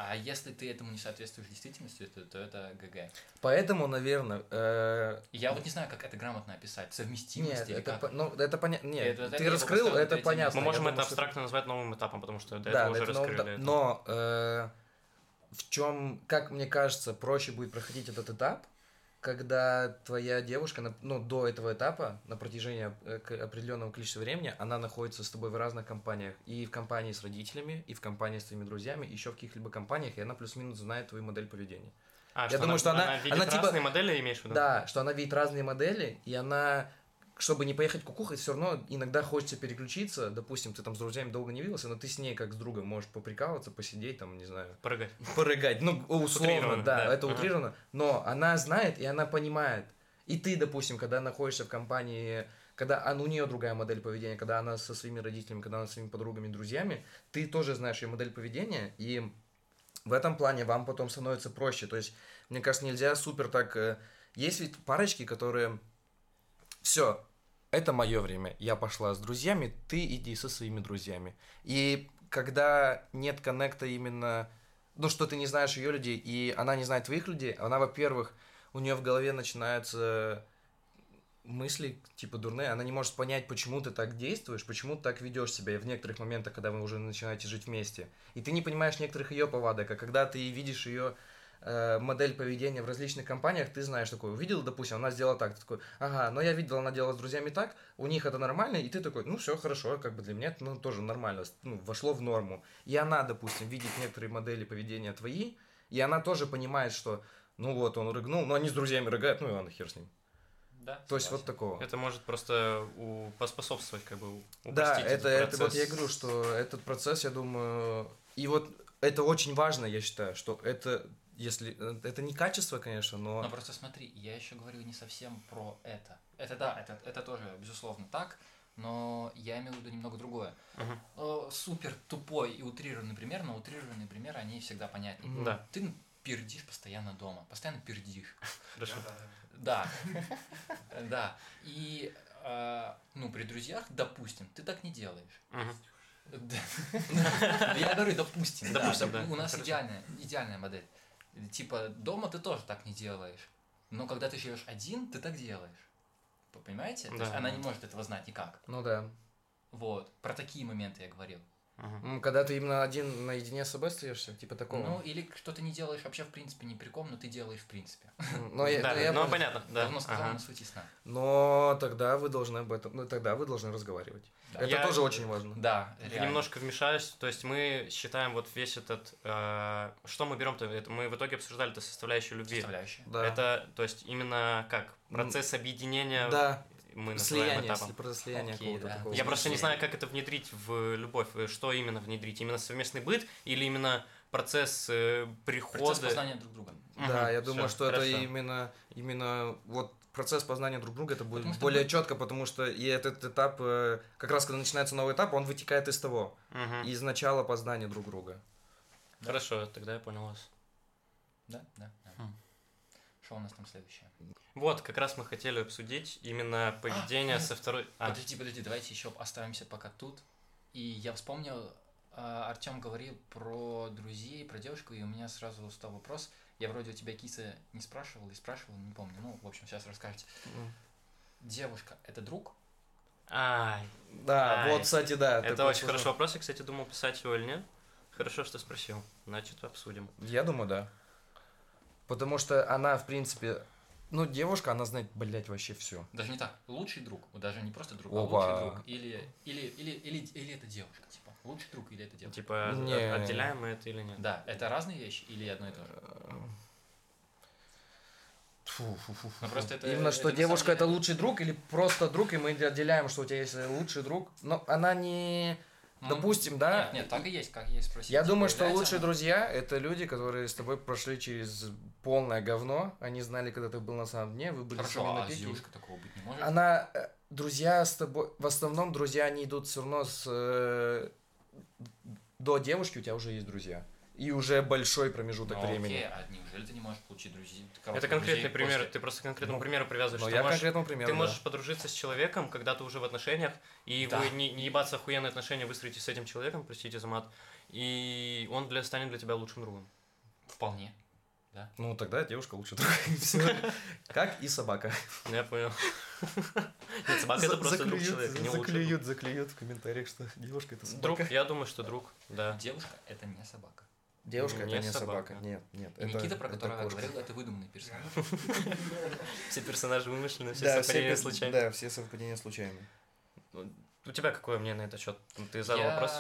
[SPEAKER 4] А если ты этому не соответствуешь действительности, то, то это ГГ.
[SPEAKER 2] Поэтому, наверное, э,
[SPEAKER 4] Я вот не знаю, как это грамотно описать. Совместимость
[SPEAKER 2] нет,
[SPEAKER 4] или
[SPEAKER 2] это,
[SPEAKER 4] как.
[SPEAKER 2] по- ну, это понятно. Нет,
[SPEAKER 4] Это- это
[SPEAKER 2] ты
[SPEAKER 4] я
[SPEAKER 2] раскрыл, это
[SPEAKER 4] третье
[SPEAKER 2] понятно.
[SPEAKER 1] Мы можем
[SPEAKER 2] Я
[SPEAKER 1] это
[SPEAKER 2] думаю, что-
[SPEAKER 1] абстрактно назвать новым этапом, потому что до
[SPEAKER 2] Да,
[SPEAKER 1] этого уже
[SPEAKER 2] это новый
[SPEAKER 1] раскрыли. это.
[SPEAKER 2] Но э, в чем, как мне кажется, проще будет проходить этот этап, когда твоя девушка, ну, до этого этапа, на протяжении э, определенного количества времени, она находится с тобой в разных компаниях. И в компании с родителями, и в компании с твоими друзьями, еще в каких-либо компаниях, и она плюс-минус знает твою модель поведения.
[SPEAKER 1] А,
[SPEAKER 2] я думаю, что она-
[SPEAKER 1] она видит
[SPEAKER 2] она типа-
[SPEAKER 1] разные модели, имеешь в виду?
[SPEAKER 2] Да, что она видит разные модели, и она, чтобы не поехать кукухой, все равно иногда хочется переключиться. Допустим, ты там с друзьями долго не виделся, но ты с ней как с другом можешь поприкалываться, посидеть, там, не знаю,
[SPEAKER 1] Прыгать.
[SPEAKER 2] порыгать. Ну, условно, да,
[SPEAKER 1] да.
[SPEAKER 2] это
[SPEAKER 1] Ага.
[SPEAKER 2] утрировано. Но она знает, и она понимает. И ты, допустим, когда находишься в компании, когда она, у нее другая модель поведения, когда она со своими родителями, когда она со своими подругами, друзьями, ты тоже знаешь ее модель поведения, и в этом плане вам потом становится проще. То есть, мне кажется, нельзя супер так... э, Есть ведь парочки, которые... Все, это мое время. Я пошла с друзьями, ты иди со своими друзьями. И когда нет коннекта именно... Ну, что ты не знаешь ее людей, и она не знает твоих людей, она, во-первых, у нее в голове начинаются мысли, типа, дурные, она не может понять, почему ты так действуешь, почему ты так ведешь себя в некоторых моментах, когда вы уже начинаете жить вместе. И ты не понимаешь некоторых ее повадок, а когда ты видишь ее э, модель поведения в различных компаниях, ты знаешь такой, увидел, допустим, она сделала так, ты такой, ага, но я видел, она делала с друзьями так, у них это нормально, и ты такой, ну все хорошо, как бы для меня это ну, тоже нормально, ну, вошло в норму. И она, допустим, видит некоторые модели поведения твои, и она тоже понимает, что, ну вот, он рыгнул, но они с друзьями рыгают, ну и ладно, хер с ним.
[SPEAKER 4] Да,
[SPEAKER 2] То есть вот
[SPEAKER 4] согласен.
[SPEAKER 2] такого.
[SPEAKER 1] Это может просто у... поспособствовать, как бы, у-
[SPEAKER 2] Да,
[SPEAKER 1] упростить
[SPEAKER 2] это,
[SPEAKER 1] этот
[SPEAKER 2] это вот я говорю, что этот процесс, я думаю, и вот это очень важно, я считаю, что это, если, э, это не качество, конечно, но,
[SPEAKER 4] Но просто смотри, я еще говорю не совсем про это. Это да, это, это тоже, безусловно, так, но я имею в виду немного другое. Э, Супер тупой и утрированный пример, но утрированные примеры, они всегда понятнее.
[SPEAKER 1] Да,
[SPEAKER 4] Ты пердишь постоянно дома, постоянно пердишь.
[SPEAKER 1] хорошо.
[SPEAKER 4] Да, [LAUGHS] да. И, э, ну, при друзьях, допустим, ты так не делаешь. [LAUGHS] Я говорю, допустим.
[SPEAKER 1] Допустим,
[SPEAKER 4] У нас идеальная, идеальная модель. Типа, дома ты тоже так не делаешь. Но когда ты живешь один, ты так делаешь. Понимаете? То есть
[SPEAKER 1] Да.
[SPEAKER 4] она не может этого знать никак.
[SPEAKER 2] ну да.
[SPEAKER 4] Вот. Про такие моменты я говорил.
[SPEAKER 2] М, Когда ты именно один наедине с собой остаешься, типа такого.
[SPEAKER 4] Ну, или что ты не делаешь вообще, в принципе, ни при ком, но ты делаешь в принципе.
[SPEAKER 2] Но я-
[SPEAKER 1] Да,
[SPEAKER 2] ну, я
[SPEAKER 1] ну
[SPEAKER 2] понял.
[SPEAKER 1] понятно, да.
[SPEAKER 4] Давно сказал
[SPEAKER 1] ага.
[SPEAKER 4] на суть ясна.
[SPEAKER 2] Но тогда вы должны об этом, ну тогда вы должны разговаривать.
[SPEAKER 4] Да.
[SPEAKER 2] Это
[SPEAKER 1] Я-
[SPEAKER 2] тоже очень важно.
[SPEAKER 4] Да, реально.
[SPEAKER 1] Немножко вмешаюсь, то есть мы считаем вот весь этот, э, что мы берем-то, это мы в итоге обсуждали это составляющую любви.
[SPEAKER 4] Составляющая.
[SPEAKER 2] Да.
[SPEAKER 1] Это, то есть именно как процесс объединения
[SPEAKER 2] Да,
[SPEAKER 1] мы называем
[SPEAKER 2] слияние,
[SPEAKER 1] этапом.
[SPEAKER 2] если про слияние
[SPEAKER 4] Окей,
[SPEAKER 2] какого-то
[SPEAKER 4] да.
[SPEAKER 2] такого.
[SPEAKER 1] Я просто не знаю, как это внедрить в любовь. Э, Что именно внедрить? Именно совместный быт или именно процесс э, прихода?
[SPEAKER 4] Процесс познания друг друга.
[SPEAKER 2] Да,
[SPEAKER 1] Мгм,
[SPEAKER 2] я думаю,
[SPEAKER 1] всё,
[SPEAKER 2] что это
[SPEAKER 1] хорошо.
[SPEAKER 2] именно, именно вот процесс познания друг друга, это будет
[SPEAKER 4] Потому
[SPEAKER 2] более
[SPEAKER 4] мы-
[SPEAKER 2] четко, потому что и этот этап, э, как раз когда начинается новый этап, он вытекает из того,
[SPEAKER 1] Мгм.
[SPEAKER 2] из начала познания друг друга.
[SPEAKER 1] Хорошо, тогда я понял вас.
[SPEAKER 4] Да, да, да.
[SPEAKER 1] Хм.
[SPEAKER 4] Что у нас там следующее?
[SPEAKER 1] Вот, как раз мы хотели обсудить именно поведение со второй... А,
[SPEAKER 4] Подожди, подожди, давайте еще оставимся пока тут. И я вспомнил, Артем говорил про друзей, про девушку, и у меня сразу встал вопрос. Я вроде у тебя киса не спрашивал и спрашивал, не помню. Ну, в общем, сейчас расскажете. Девушка — это друг?
[SPEAKER 1] Ай,
[SPEAKER 2] Да,
[SPEAKER 1] Ай,
[SPEAKER 2] вот, кстати, да.
[SPEAKER 1] это очень
[SPEAKER 2] сложный-
[SPEAKER 1] хороший вопрос. Я, кстати, думал, писать его или нет. Хорошо, что спросил. Значит, обсудим.
[SPEAKER 2] Я думаю, да. Потому что она, в принципе, ну, девушка, она знает, блядь, вообще все.
[SPEAKER 4] Даже не так. Лучший друг. Вот Даже не просто друг, а
[SPEAKER 2] Опа.
[SPEAKER 4] лучший друг. Или, или, или, или, или это девушка, типа. Лучший друг или это девушка.
[SPEAKER 1] Типа,
[SPEAKER 2] Не.
[SPEAKER 1] от- отделяем мы это или нет?
[SPEAKER 4] Да, это разные вещи или одно и то же? Ну, просто это-
[SPEAKER 2] Именно
[SPEAKER 4] это
[SPEAKER 2] что
[SPEAKER 4] на
[SPEAKER 2] девушка
[SPEAKER 4] самом
[SPEAKER 2] это
[SPEAKER 4] деле-
[SPEAKER 2] лучший друг или просто друг, и мы отделяем, что у тебя есть лучший друг. Но она не...
[SPEAKER 4] Ну,
[SPEAKER 2] Допустим, да?
[SPEAKER 4] Нет, нет, так и есть, как есть спросить.
[SPEAKER 2] Я думаю, что лучшие
[SPEAKER 4] она-
[SPEAKER 2] друзья это люди, которые с тобой прошли через полное говно. Они знали, когда ты был на самом дне, вы были
[SPEAKER 4] Хорошо,
[SPEAKER 2] сами на
[SPEAKER 4] а с
[SPEAKER 2] пике.
[SPEAKER 4] девушкой такого быть не может?
[SPEAKER 2] Она, э, друзья с тобой, в основном друзья, они идут все равно с... э, до девушки у тебя уже есть друзья. И уже большой промежуток
[SPEAKER 4] Ну,
[SPEAKER 2] времени.
[SPEAKER 4] окей, а неужели ты не можешь получить друзей?
[SPEAKER 1] Это конкретный
[SPEAKER 4] друзей
[SPEAKER 1] пример.
[SPEAKER 4] после-
[SPEAKER 1] Ты просто к конкретному
[SPEAKER 2] Ну,
[SPEAKER 1] примеру привязываешь.
[SPEAKER 2] Но
[SPEAKER 1] Ты
[SPEAKER 2] я
[SPEAKER 1] можешь-
[SPEAKER 2] конкретному примеру,
[SPEAKER 1] Ты
[SPEAKER 2] да.
[SPEAKER 1] можешь подружиться с человеком, когда ты уже в отношениях, и
[SPEAKER 4] Да.
[SPEAKER 1] вы не, не ебаться охуенные отношения выстроите с этим человеком, простите за мат, и он для, станет для тебя лучшим другом.
[SPEAKER 4] Вполне.
[SPEAKER 2] Ну, тогда девушка лучше друг. Всё. Как и собака.
[SPEAKER 1] Я понял. Нет, собака это просто друг человека, не
[SPEAKER 2] Заклюют, заклюют в комментариях, что девушка это
[SPEAKER 1] друг.
[SPEAKER 2] собака.
[SPEAKER 1] Друг, я думаю, что друг, да.
[SPEAKER 4] Девушка — это не собака.
[SPEAKER 2] Девушка
[SPEAKER 1] Не
[SPEAKER 2] это не
[SPEAKER 1] собака.
[SPEAKER 2] собака. Нет, нет.
[SPEAKER 4] И
[SPEAKER 2] это-
[SPEAKER 4] Никита, про
[SPEAKER 2] это
[SPEAKER 4] которого я говорил, это выдуманный персонаж. [LAUGHS]
[SPEAKER 1] Все персонажи вымышлены, все
[SPEAKER 2] Да,
[SPEAKER 1] совпадения
[SPEAKER 2] все,
[SPEAKER 1] случайны.
[SPEAKER 2] да, все совпадения случайны.
[SPEAKER 1] У тебя какое мнение на этот счет? Ты задал
[SPEAKER 4] я
[SPEAKER 1] вопрос?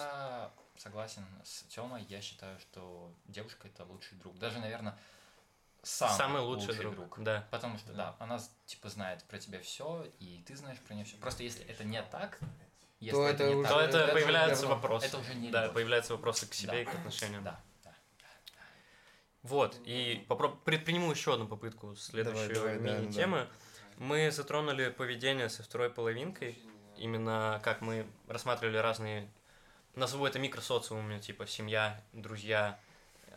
[SPEAKER 4] согласен с Тёмой, я считаю, что девушка — это лучший друг. Даже, наверное, самый,
[SPEAKER 1] Самый лучший, друг. Да.
[SPEAKER 4] Потому что, да, она, типа, знает про тебя все, и ты знаешь про нее все. Просто если это не так, если
[SPEAKER 2] То
[SPEAKER 4] это,
[SPEAKER 2] это
[SPEAKER 4] не
[SPEAKER 2] уже-
[SPEAKER 1] То
[SPEAKER 4] так,
[SPEAKER 1] это
[SPEAKER 2] это
[SPEAKER 1] появляются
[SPEAKER 2] говно.
[SPEAKER 1] вопросы.
[SPEAKER 4] это уже не
[SPEAKER 1] Да,
[SPEAKER 4] любовь.
[SPEAKER 1] появляются вопросы к себе
[SPEAKER 4] Да.
[SPEAKER 1] и к отношениям.
[SPEAKER 4] Да, да.
[SPEAKER 1] Вот, и попро- предприму еще одну попытку следующей
[SPEAKER 2] давай, да,
[SPEAKER 1] мини-темы. Мы затронули поведение со второй половинкой, именно как мы рассматривали разные, назову это микросоциумами, типа семья, друзья,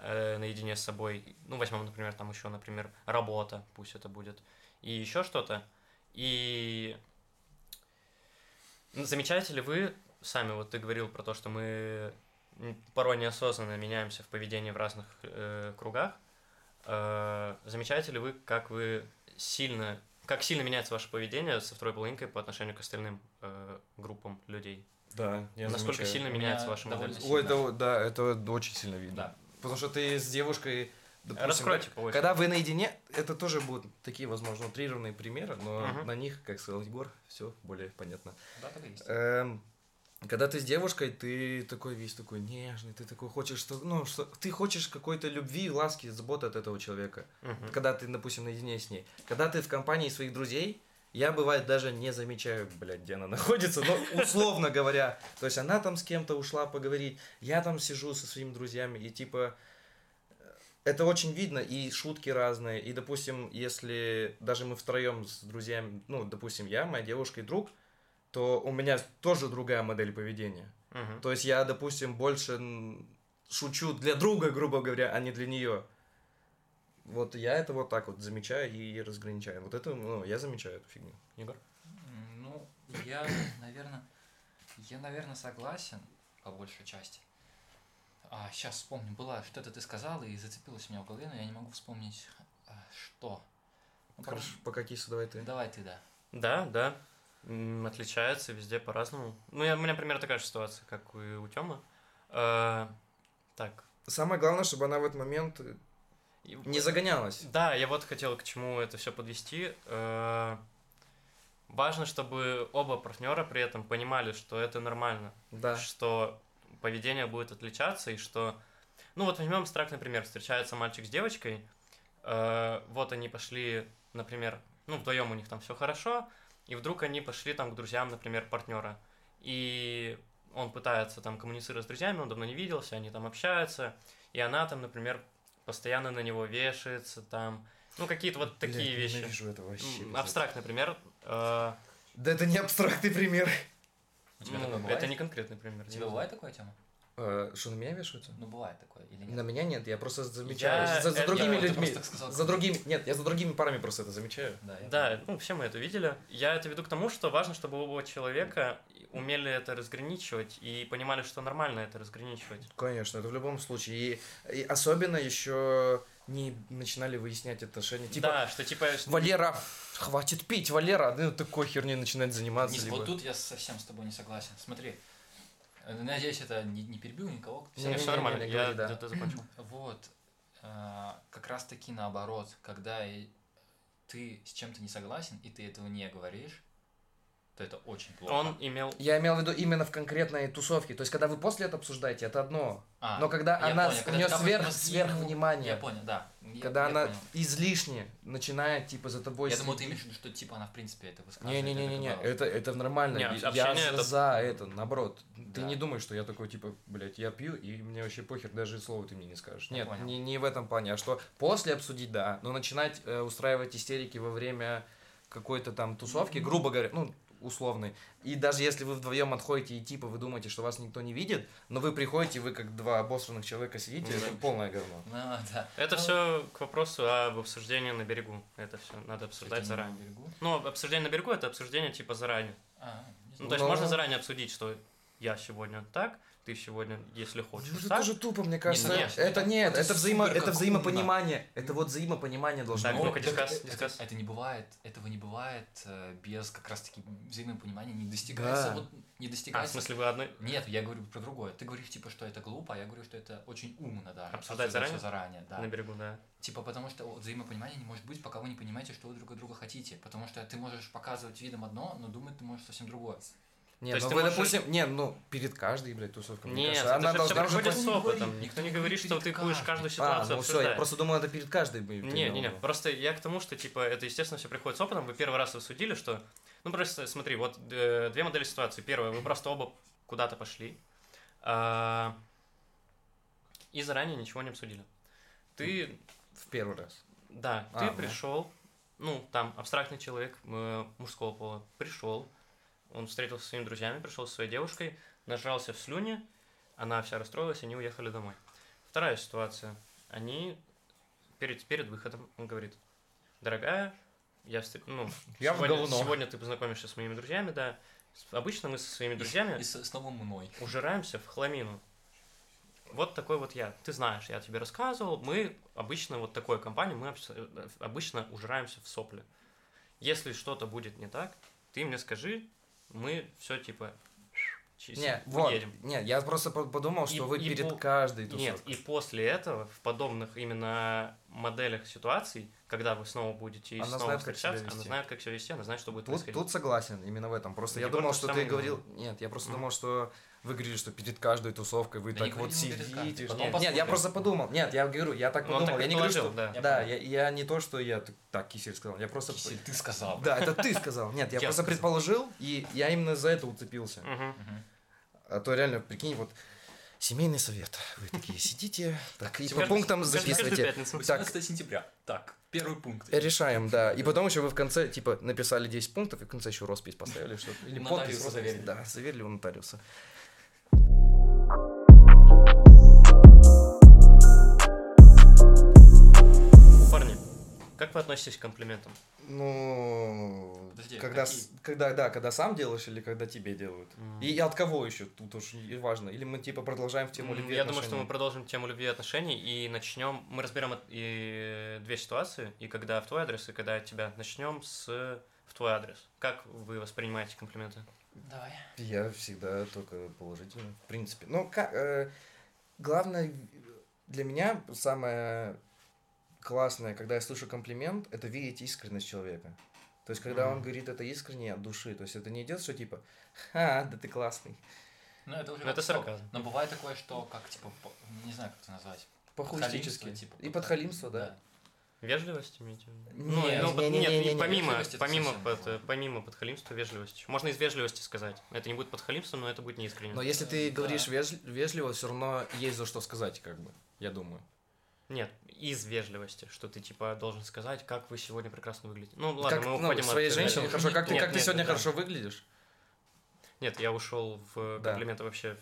[SPEAKER 1] э, наедине с собой. Ну, возьмем, например, там еще, например, работа, пусть это будет, и еще что-то. И замечаете ли вы сами, вот ты говорил про то, что мы порой неосознанно меняемся в поведении в разных э, кругах. Э, замечаете ли вы, как вы сильно, как сильно меняется ваше поведение со второй половинкой по отношению к остальным э, группам людей?
[SPEAKER 2] Да, я
[SPEAKER 1] Насколько
[SPEAKER 2] замечаю.
[SPEAKER 1] сильно меняется ваша
[SPEAKER 4] довольно
[SPEAKER 1] модель?
[SPEAKER 4] сильно.
[SPEAKER 2] Ой, вот- да, это очень сильно видно.
[SPEAKER 4] Да.
[SPEAKER 2] Потому что ты с девушкой допустим,
[SPEAKER 1] Раскройте
[SPEAKER 2] да,
[SPEAKER 1] по
[SPEAKER 2] когда вы наедине, это тоже будут такие, возможно, утрированные примеры, но
[SPEAKER 1] Мгм.
[SPEAKER 2] на них, как сказал Егор, все более понятно.
[SPEAKER 4] Да, так и есть.
[SPEAKER 2] Эм, когда ты с девушкой, ты такой весь такой нежный, ты такой хочешь, что, ну, что ты хочешь какой-то любви, ласки, заботы от этого человека.
[SPEAKER 1] Мгм.
[SPEAKER 2] Когда ты, допустим, наедине с ней. Когда ты в компании своих друзей, я, бывает, даже не замечаю, блядь, где она [LAUGHS] находится, но условно говоря. То есть она там с кем-то ушла поговорить, я там сижу со своими друзьями, и типа это очень видно, и шутки разные, и, допустим, если даже мы втроем с друзьями, ну, допустим, я, моя девушка и друг, то у меня тоже другая модель поведения.
[SPEAKER 1] Мгм.
[SPEAKER 2] То есть я, допустим, больше шучу для друга, грубо говоря, а не для нее. Вот я это вот так вот замечаю и разграничаю. Вот это, ну, я замечаю эту фигню.
[SPEAKER 1] Егор?
[SPEAKER 4] Ну, я, наверное, я, наверное, согласен по большей части. А, сейчас вспомню, было, что-то ты сказал и зацепилось у меня в голове, но я не могу вспомнить, а, что. Ну,
[SPEAKER 2] Хорошо, пока киса, давай ты.
[SPEAKER 4] Давай ты, да.
[SPEAKER 1] Да, да. Отличается везде по-разному. Ну, я, у меня примерно такая же ситуация, как и у Тёмы. Э, Так.
[SPEAKER 2] Самое главное, чтобы она в этот момент
[SPEAKER 1] И-
[SPEAKER 2] не загонялась.
[SPEAKER 1] Да, я вот хотел к чему это все подвести. Э, Важно, чтобы оба партнера при этом понимали, что это нормально,
[SPEAKER 2] Да.
[SPEAKER 1] что поведение будет отличаться и что, ну вот возьмем абстрактный пример, встречается мальчик с девочкой, э, вот они пошли, например, ну вдвоем у них там все хорошо, и вдруг они пошли там к друзьям, например, партнера, и он пытается там коммуницировать с друзьями, он давно не виделся, они там общаются, и она там, например, постоянно на него вешается, там, ну какие-то вот такие
[SPEAKER 2] Блядь,
[SPEAKER 1] вещи.
[SPEAKER 2] ненавижу это вообще.
[SPEAKER 1] Абстрактный пример. э,
[SPEAKER 2] Да это не абстрактный пример.
[SPEAKER 4] У тебя
[SPEAKER 1] ну, это не конкретный пример.
[SPEAKER 4] У тебя бывает такая тема?
[SPEAKER 2] Э, Что, на меня вешаются?
[SPEAKER 4] Ну, бывает такое или нет?
[SPEAKER 2] На меня нет, я просто замечаю.
[SPEAKER 1] Я-
[SPEAKER 2] за, за другими
[SPEAKER 1] я-
[SPEAKER 2] людьми.
[SPEAKER 4] так сказал,
[SPEAKER 2] За другими. Нет, я за другими парами просто это замечаю.
[SPEAKER 4] Да, я
[SPEAKER 1] Да, ну все мы это видели. Я это веду к тому, что важно, чтобы оба человека умели это разграничивать и понимали, что нормально это разграничивать.
[SPEAKER 2] Конечно, это в любом случае. И, и особенно еще не начинали выяснять отношения. Типа,
[SPEAKER 1] да, что типа...
[SPEAKER 2] Валера, хватит пить, Валера, ну такой херней начинать заниматься.
[SPEAKER 4] Низ,
[SPEAKER 2] либо-
[SPEAKER 4] вот тут я совсем с тобой не согласен. Смотри, надеюсь, это не, не перебил никого.
[SPEAKER 1] Все,
[SPEAKER 2] Не-не-не,
[SPEAKER 1] нормально,
[SPEAKER 2] не
[SPEAKER 1] я
[SPEAKER 2] да.
[SPEAKER 1] закончил. [CLEARS THROAT]
[SPEAKER 4] Вот, э, как раз таки наоборот, когда ты с чем-то не согласен, и ты этого не говоришь, то это очень плохо.
[SPEAKER 1] Он имел...
[SPEAKER 2] Я имел в виду именно в конкретной тусовке. То есть, когда вы после это обсуждаете, это одно.
[SPEAKER 4] А,
[SPEAKER 2] Но когда она,
[SPEAKER 4] понял,
[SPEAKER 2] у
[SPEAKER 4] когда
[SPEAKER 2] нее
[SPEAKER 4] ты
[SPEAKER 2] сверх, внимания,
[SPEAKER 4] Я понял, да. Я-
[SPEAKER 2] когда
[SPEAKER 4] я
[SPEAKER 2] она
[SPEAKER 4] понял.
[SPEAKER 2] излишне начинает, типа, за тобой
[SPEAKER 4] Я думал, ты имеешь в виду, что типа она в принципе это высказывает.
[SPEAKER 2] Не-не-не-не,
[SPEAKER 4] это
[SPEAKER 2] это, это нормально.
[SPEAKER 1] Не,
[SPEAKER 2] Я- я
[SPEAKER 1] это-
[SPEAKER 2] за, за это, наоборот. Ты
[SPEAKER 4] Да.
[SPEAKER 2] не думаешь, что я такой, типа, блядь, я пью, и мне вообще похер, даже слова ты мне не скажешь.
[SPEAKER 4] Я
[SPEAKER 2] Нет,
[SPEAKER 4] понял.
[SPEAKER 2] не, не в этом плане, а что после обсудить, да, но начинать э, устраивать истерики во время какой-то там тусовки, грубо говоря, ну, условной. И даже если вы вдвоем отходите и типа вы думаете, что вас никто не видит, но вы приходите, вы как два обосранных человека сидите, это полное говно.
[SPEAKER 4] Ну, да.
[SPEAKER 1] Это
[SPEAKER 4] Ну,
[SPEAKER 1] все к вопросу об обсуждении на берегу. Это все надо обсуждать заранее.
[SPEAKER 4] на берегу.
[SPEAKER 1] Ну, обсуждение на берегу это обсуждение типа заранее.
[SPEAKER 4] А,
[SPEAKER 1] Ну, то есть
[SPEAKER 2] Но-
[SPEAKER 1] можно заранее обсудить, что я сегодня так, ты сегодня, если хочешь,
[SPEAKER 2] Ну, это
[SPEAKER 1] так.
[SPEAKER 2] тоже тупо, мне кажется.
[SPEAKER 1] конечно.
[SPEAKER 2] это нет,
[SPEAKER 4] Это
[SPEAKER 2] это, взаимо, это взаимопонимание. Это вот взаимопонимание должно
[SPEAKER 1] Так,
[SPEAKER 2] быть.
[SPEAKER 1] ну-ка,
[SPEAKER 4] Так
[SPEAKER 1] дискас,
[SPEAKER 4] это-
[SPEAKER 1] дискас.
[SPEAKER 4] Это, это не бывает, этого не бывает э, без как раз-таки взаимопонимания, не достигается,
[SPEAKER 2] Да.
[SPEAKER 4] вот не
[SPEAKER 1] А, в
[SPEAKER 4] достигается.
[SPEAKER 1] смысле, вы одной...
[SPEAKER 4] Нет, я говорю про другое. Ты говоришь, типа, что это глупо, а я говорю, что это очень умно даже.
[SPEAKER 1] Обсуждать заранее?
[SPEAKER 4] заранее, да.
[SPEAKER 1] На берегу, да.
[SPEAKER 4] Типа, потому что вот, взаимопонимания не может быть, пока вы не понимаете, что вы друг от друга хотите. Потому что ты можешь показывать видом одно, но думать ты можешь совсем другое.
[SPEAKER 2] Не,
[SPEAKER 1] То есть
[SPEAKER 2] ну вы,
[SPEAKER 1] можешь-
[SPEAKER 2] допустим, не, ну, перед каждой, блядь, тусовкой. мне
[SPEAKER 1] Нет,
[SPEAKER 2] кажется,
[SPEAKER 1] это
[SPEAKER 2] она
[SPEAKER 1] же
[SPEAKER 2] должна
[SPEAKER 1] все
[SPEAKER 2] уже
[SPEAKER 1] приходит
[SPEAKER 2] быть-
[SPEAKER 1] с опытом. Никто
[SPEAKER 4] не
[SPEAKER 1] не
[SPEAKER 4] говори
[SPEAKER 1] говорит, что ты будешь каждую
[SPEAKER 2] А,
[SPEAKER 1] ситуацию
[SPEAKER 2] ну все, я просто думал, это перед каждой
[SPEAKER 1] Не, не, не. Просто я к тому, что типа это естественно все приходит с опытом. Вы первый раз рассудили, что. Ну просто смотри, вот э, две модели ситуации. Первая, вы просто оба куда-то пошли. а, и заранее ничего не обсудили. Ты,
[SPEAKER 2] В первый раз.
[SPEAKER 1] да,
[SPEAKER 2] А,
[SPEAKER 1] ты
[SPEAKER 2] ну.
[SPEAKER 1] пришел, ну, там, абстрактный человек э, мужского пола, пришел, он встретился со своими друзьями, пришел со своей девушкой, нажрался в слюне, она вся расстроилась, они уехали домой. Вторая ситуация. Они перед, перед выходом, он говорит, дорогая, я встр- ну,
[SPEAKER 2] Я в
[SPEAKER 1] сегодня,
[SPEAKER 2] говно».
[SPEAKER 1] сегодня ты познакомишься с моими друзьями, да. Обычно мы со своими друзьями
[SPEAKER 4] И с, с новым мной.
[SPEAKER 1] ужираемся в хламину. Вот такой вот я. Ты знаешь, я тебе рассказывал, мы обычно, вот такой компании, мы э, обычно ужираемся в сопли. Если что-то будет не так, ты мне скажи, мы все типа Чи-
[SPEAKER 2] Не,
[SPEAKER 1] мы
[SPEAKER 2] вот,
[SPEAKER 1] едем.
[SPEAKER 2] не, я просто по- подумал, что
[SPEAKER 1] И-
[SPEAKER 2] вы
[SPEAKER 1] и
[SPEAKER 2] перед
[SPEAKER 1] по-
[SPEAKER 2] каждой
[SPEAKER 1] Нет,
[SPEAKER 2] тусовкой.
[SPEAKER 1] и после этого, в подобных именно моделях ситуаций, когда вы снова будете
[SPEAKER 2] Она
[SPEAKER 1] снова
[SPEAKER 2] знает,
[SPEAKER 1] встречаться, она знает, как себя вести, она знает, что будет
[SPEAKER 2] Тут,
[SPEAKER 1] происходить.
[SPEAKER 2] тут согласен, именно в этом. Просто я
[SPEAKER 1] Егор
[SPEAKER 2] думал, что ты говорил... Нет, я просто
[SPEAKER 1] Мгм.
[SPEAKER 2] думал, что вы говорили, что перед каждой тусовкой вы
[SPEAKER 4] Да
[SPEAKER 2] так вот сидите.
[SPEAKER 4] потом
[SPEAKER 2] Нет, нет, я просто подумал. Нет, я говорю, я так
[SPEAKER 1] Ну,
[SPEAKER 2] подумал.
[SPEAKER 1] так
[SPEAKER 2] я не говорю, что...
[SPEAKER 1] да.
[SPEAKER 4] Я
[SPEAKER 2] Да, я, я не то, что я так, кисель сказал. Я просто...
[SPEAKER 4] Кисель, ты сказал.
[SPEAKER 2] Да, это ты сказал. Нет, я,
[SPEAKER 1] Я
[SPEAKER 2] просто
[SPEAKER 1] сказал.
[SPEAKER 2] предположил, и я именно за это уцепился.
[SPEAKER 1] Мгм.
[SPEAKER 2] А то реально, прикинь, вот семейный совет. Вы такие сидите, так, и по пунктам записывайте.
[SPEAKER 1] пятницу.
[SPEAKER 2] Так,
[SPEAKER 4] 18 сентября. Так, первый пункт.
[SPEAKER 2] решаем, да. И потом еще вы в конце, типа, написали 10 пунктов, и в конце еще роспись поставили, что-то. Или подпись. Да, заверили у нотариуса.
[SPEAKER 1] Как вы относитесь к комплиментам?
[SPEAKER 2] Ну,
[SPEAKER 4] Подожди,
[SPEAKER 2] когда,
[SPEAKER 4] какие?
[SPEAKER 2] с- когда, да, когда сам делаешь или когда тебе делают.
[SPEAKER 1] М.
[SPEAKER 2] И, от кого еще, тут уж не важно. Или мы, типа, продолжаем в тему
[SPEAKER 1] М,
[SPEAKER 2] любви
[SPEAKER 1] Я думаю, что
[SPEAKER 2] отношений?
[SPEAKER 1] мы продолжим тему любви и отношений и начнем. Мы разберем и две ситуации, и когда в твой адрес, и когда от тебя. Начнем с в твой адрес. Как вы воспринимаете комплименты?
[SPEAKER 4] Давай.
[SPEAKER 2] Я всегда только положительно, в принципе. Ну, ка- э, главное для меня самое классное, когда я слышу комплимент, это видеть искренность человека. То есть, когда он
[SPEAKER 1] Мгм.
[SPEAKER 2] говорит это искренне от души, то есть это не идет, что типа, ха, да ты классный.
[SPEAKER 4] Ну, это уже
[SPEAKER 1] это сарказм.
[SPEAKER 4] Но бывает такое, что, как, типа, по- не знаю, как это назвать.
[SPEAKER 2] Похуистически.
[SPEAKER 4] Типа,
[SPEAKER 2] И подхалимство, да.
[SPEAKER 1] Вежливость имеете? в виду?
[SPEAKER 2] Нет,
[SPEAKER 1] ну,
[SPEAKER 2] не-
[SPEAKER 1] ну,
[SPEAKER 2] не-
[SPEAKER 1] нет,
[SPEAKER 2] не- не-
[SPEAKER 1] помимо, помимо, под, помимо подхалимства, вежливость. Можно из вежливости сказать. Это не будет подхалимство, но это будет неискренне.
[SPEAKER 2] Но если ты
[SPEAKER 4] Да.
[SPEAKER 2] говоришь веж- вежливо, все равно есть за что сказать, как бы, я думаю.
[SPEAKER 1] Нет, из вежливости, что ты типа должен сказать, как вы сегодня прекрасно выглядите. Ну ладно,
[SPEAKER 2] как
[SPEAKER 1] мы
[SPEAKER 2] ну,
[SPEAKER 1] уходим
[SPEAKER 2] своей
[SPEAKER 1] от...
[SPEAKER 2] женщине
[SPEAKER 4] это
[SPEAKER 2] хорошо, как,
[SPEAKER 4] не
[SPEAKER 2] ты, как ты
[SPEAKER 1] Нет,
[SPEAKER 2] сегодня
[SPEAKER 1] нет,
[SPEAKER 2] хорошо выглядишь?
[SPEAKER 1] Нет, я ушел в
[SPEAKER 2] Да.
[SPEAKER 1] комплименты вообще,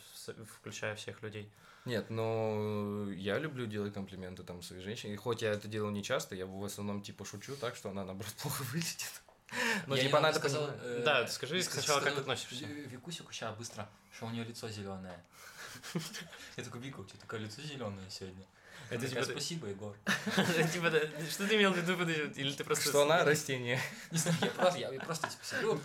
[SPEAKER 1] включая всех людей.
[SPEAKER 2] Нет, но я люблю делать комплименты там своей женщине. И хоть я это делаю не часто, я в основном типа шучу так, что она наоборот [LAUGHS] плохо выглядит. Ну,
[SPEAKER 4] Я
[SPEAKER 2] типа, она
[SPEAKER 4] недавно
[SPEAKER 2] это
[SPEAKER 4] сказал,
[SPEAKER 2] понимает.
[SPEAKER 4] э,
[SPEAKER 1] Да, скажи
[SPEAKER 4] я
[SPEAKER 1] сначала, как
[SPEAKER 4] сказал,
[SPEAKER 1] относишься.
[SPEAKER 4] «Ви- Викусику сейчас быстро, что у нее лицо зеленое. [LAUGHS] Я такой, Вика, у тебя такое лицо зеленое сегодня.
[SPEAKER 1] Это типа
[SPEAKER 4] Спасибо, Егор. [LAUGHS]
[SPEAKER 1] Типа, да, Что ты имел в виду? Или ты просто...
[SPEAKER 2] Что она растение.
[SPEAKER 4] Не знаю, я просто, я просто типа сидел,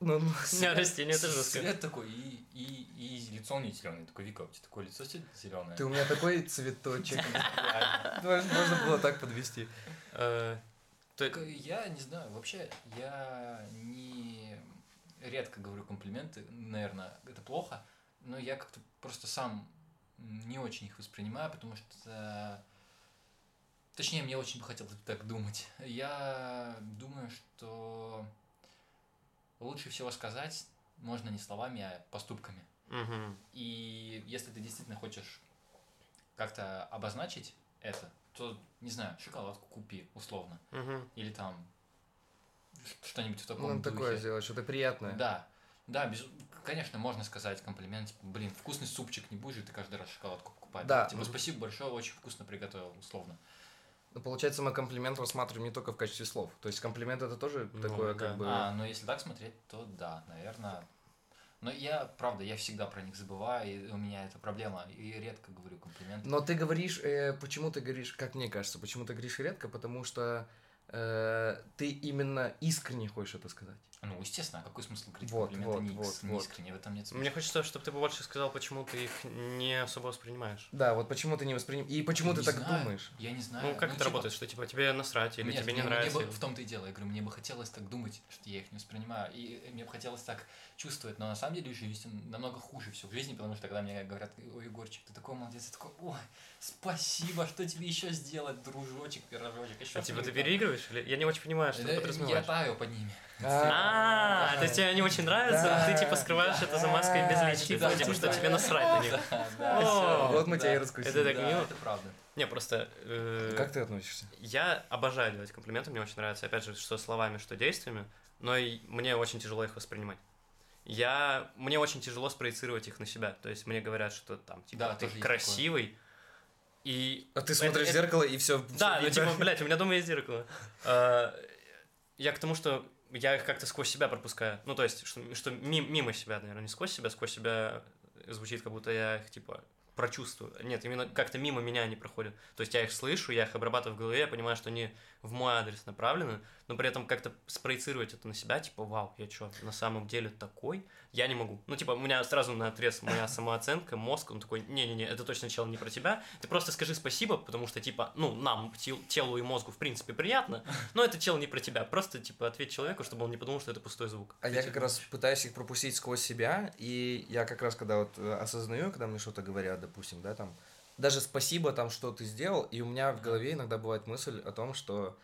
[SPEAKER 2] Ну, ну,
[SPEAKER 1] растение это жестко.
[SPEAKER 4] Свет такой, и, и, и лицо у нее зеленое. Такой, Вика, у тебя такое лицо зеленое.
[SPEAKER 2] ты у меня такой цветочек. [LAUGHS] Можно было так подвести.
[SPEAKER 1] Э,
[SPEAKER 4] Так, Я не знаю, вообще я не редко говорю комплименты, наверное, это плохо, но я как-то просто сам не очень их воспринимаю, потому что точнее мне очень бы хотелось так думать. Я думаю, что лучше всего сказать можно не словами, а поступками.
[SPEAKER 1] Мгм.
[SPEAKER 4] И если ты действительно хочешь как-то обозначить это, то, не знаю, шоколадку купи, условно.
[SPEAKER 1] Мгм.
[SPEAKER 4] Или там что-нибудь в таком
[SPEAKER 2] Ну, такое
[SPEAKER 4] духе.
[SPEAKER 2] сделать, что-то приятное.
[SPEAKER 4] Да, да, без... конечно, можно сказать комплимент, типа, блин, вкусный супчик, не будешь же ты каждый раз шоколадку покупать.
[SPEAKER 2] Да.
[SPEAKER 4] Типа, спасибо большое, очень вкусно приготовил, условно.
[SPEAKER 2] Ну, получается, мы комплимент рассматриваем не только в качестве слов. То есть комплимент это тоже
[SPEAKER 1] Ну,
[SPEAKER 2] такое,
[SPEAKER 1] да.
[SPEAKER 2] как бы...
[SPEAKER 4] А, но если так смотреть, то да, наверное. Но я, правда, я всегда про них забываю, и у меня это проблема, и редко говорю комплименты.
[SPEAKER 2] Но ты говоришь, э, почему ты говоришь, как мне кажется, почему ты говоришь редко, потому что э, ты именно искренне хочешь это сказать.
[SPEAKER 4] Ну, естественно, а какой смысл говорить
[SPEAKER 2] Вот,
[SPEAKER 4] комплименты
[SPEAKER 2] вот,
[SPEAKER 4] не,
[SPEAKER 2] вот,
[SPEAKER 4] не
[SPEAKER 2] вот.
[SPEAKER 4] искренне? В этом нет смысла.
[SPEAKER 1] Мне хочется, чтобы ты побольше сказал, почему ты их не особо воспринимаешь.
[SPEAKER 2] Да, вот почему ты не воспринимаешь. И почему ты
[SPEAKER 4] Не
[SPEAKER 2] так
[SPEAKER 4] знаю.
[SPEAKER 2] думаешь?
[SPEAKER 4] Я не знаю.
[SPEAKER 1] Ну, как это
[SPEAKER 4] типа,
[SPEAKER 1] работает? Что типа тебе насрать или
[SPEAKER 4] Нет,
[SPEAKER 1] тебе не
[SPEAKER 4] мне-
[SPEAKER 1] нравится?
[SPEAKER 4] Мне бы,
[SPEAKER 1] или-
[SPEAKER 4] в том-то и дело. Я говорю, мне бы хотелось так думать, что я их не воспринимаю. И мне бы хотелось так чувствовать. Но на самом деле в жизни намного хуже все в жизни, потому что когда мне говорят, ой, Егорчик, ты такой молодец, я такой, ой, спасибо, что тебе еще сделать, дружочек, пирожочек, еще
[SPEAKER 1] А типа ты переигрываешь? Или... Я не очень понимаю, что ты
[SPEAKER 4] Я
[SPEAKER 1] подразумеваешь.
[SPEAKER 4] таю под ними.
[SPEAKER 1] А, то есть тебе не очень нравится, а ты типа скрываешь это за маской безличия,
[SPEAKER 2] Да,
[SPEAKER 1] типа, что
[SPEAKER 2] типа.
[SPEAKER 1] тебе насрать на них. [LAUGHS]
[SPEAKER 2] Вот мы тебя и раскусили.
[SPEAKER 1] Это так мило.
[SPEAKER 4] это правда.
[SPEAKER 1] Не, просто... э,
[SPEAKER 2] Как ты относишься?
[SPEAKER 1] Я обожаю делать комплименты, мне очень нравится, опять же, что словами, что действиями, но и мне очень тяжело их воспринимать. Я... Мне очень тяжело спроецировать их на себя, то есть мне говорят, что там, типа,
[SPEAKER 4] Да,
[SPEAKER 1] ты красивый, и...
[SPEAKER 2] А ты
[SPEAKER 1] это-
[SPEAKER 2] смотришь в
[SPEAKER 1] это-
[SPEAKER 2] зеркало и все.
[SPEAKER 1] Да, ну типа, блядь, у меня дома есть зеркало. А, Я к тому, что я их как-то сквозь себя пропускаю. Ну, то есть, что, что ми- мимо себя, наверное, не сквозь себя, сквозь себя звучит, как будто я их, типа, прочувствую. Нет, именно как-то мимо меня они проходят. То есть я их слышу, я их обрабатываю в голове, я понимаю, что они в мой адрес направлены, но при этом как-то спроецировать это на себя, типа, вау, я что, на самом деле такой? Я не могу. Ну, типа, у меня сразу на отрез моя [LAUGHS] самооценка, мозг, он такой, не-не-не, это точно начало не про тебя. Ты просто скажи спасибо, потому что, типа, ну, нам, телу и мозгу, в принципе, приятно, но это тело не про тебя. Просто, типа, ответь человеку, чтобы он не подумал, что это пустой звук.
[SPEAKER 2] А я как раз пытаюсь их пропустить сквозь себя, и я как раз, когда вот э, осознаю, когда мне что-то говорят, допустим, да, там, даже спасибо там, что ты сделал, и у меня в голове иногда бывает мысль о том, что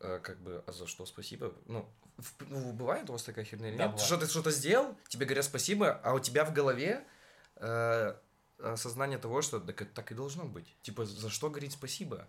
[SPEAKER 2] э, как бы, а за что спасибо? Ну, в, ну бывает у вас такая херня или да, нет? Бывает. Что ты что-то сделал, тебе говорят спасибо, а у тебя в голове э, осознание того, что так, так и должно быть. Типа, за что говорить спасибо?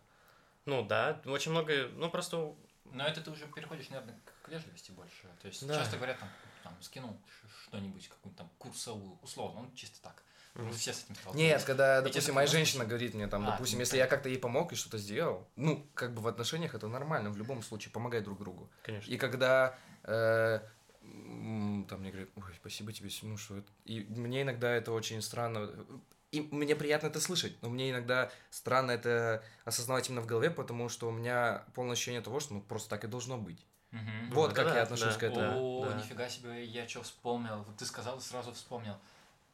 [SPEAKER 1] Ну да, очень много, ну просто...
[SPEAKER 4] Но это ты уже переходишь, наверное, к вежливости больше. То есть да. часто говорят там, там скинул что-нибудь, какую-то там курсовую, условно, он чисто так. Мы все с этим
[SPEAKER 2] сталкивались. Нет, когда, допустим, моя женщина говорит мне, там, а, допустим, ну, если я как-то ей помог и что-то сделал, ну, как бы в отношениях это нормально, в любом случае, помогать друг другу.
[SPEAKER 1] Конечно.
[SPEAKER 2] И когда э, там мне говорят, ой, спасибо тебе, ну что это... И мне иногда это очень странно. И мне приятно это слышать, но мне иногда странно это осознавать именно в голове, потому что у меня полное ощущение того, что ну просто так и должно быть. Угу. Вот ну, как да, я отношусь да. к
[SPEAKER 4] этому. О, да. нифига себе, я что вспомнил. Вот ты сказал, сразу вспомнил.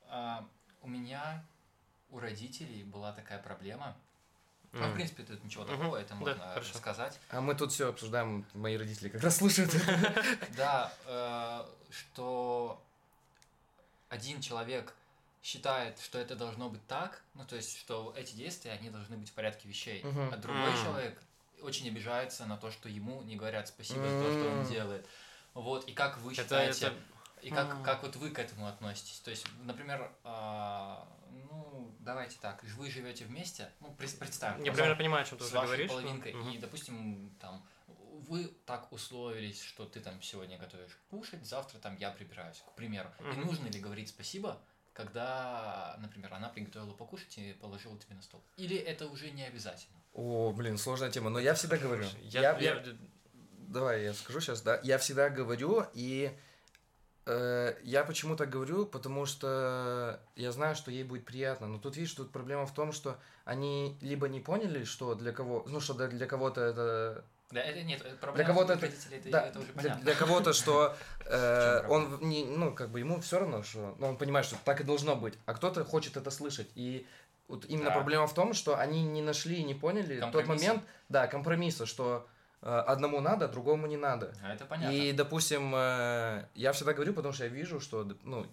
[SPEAKER 4] А, у меня у родителей была такая проблема. Mm. Ну, в принципе, тут ничего такого, mm-hmm. это можно да, сказать.
[SPEAKER 2] А мы тут все обсуждаем, мои родители как раз слушают. [LAUGHS]
[SPEAKER 4] Да, э, что один человек считает, что это должно быть так, ну, то есть, что эти действия, они должны быть в порядке вещей, а другой человек очень обижается на то, что ему не говорят спасибо за то, что он делает. Вот, и как вы считаете... И как, mm. как вот вы к этому относитесь? То есть, например, э, ну, давайте так, вы живете вместе, ну, представим.
[SPEAKER 1] Я примерно понимаю, о чем ты уже говоришь.
[SPEAKER 4] половинкой, но... и, допустим, там, вы так условились, что ты там сегодня готовишь кушать, завтра там я прибираюсь, к примеру. Mm-hmm. И нужно ли говорить спасибо, когда, например, она приготовила покушать и положила тебе на стол? Или это уже не обязательно?
[SPEAKER 2] О, блин, сложная тема, но я всегда говорю. Я, я, я... я... Давай я скажу сейчас, да. Я всегда говорю, и я почему так говорю, потому что я знаю, что ей будет приятно. Но тут, видишь, тут проблема в том, что они либо не поняли, что для кого, ну, что для кого-то это
[SPEAKER 4] да, это нет,
[SPEAKER 2] проблема для кого-то это, это, да, это уже понятно. Для, для кого-то, что [LAUGHS] э, он не, ну, как бы ему все равно, что ну, он понимает, что так и должно быть, а кто-то хочет это слышать. И вот именно да. проблема в том, что они не нашли и не поняли тот момент, да, компромисса, что Э, одному надо, другому не надо.
[SPEAKER 4] А это понятно.
[SPEAKER 2] И, допустим, э, я всегда говорю, потому что я вижу, что, ну,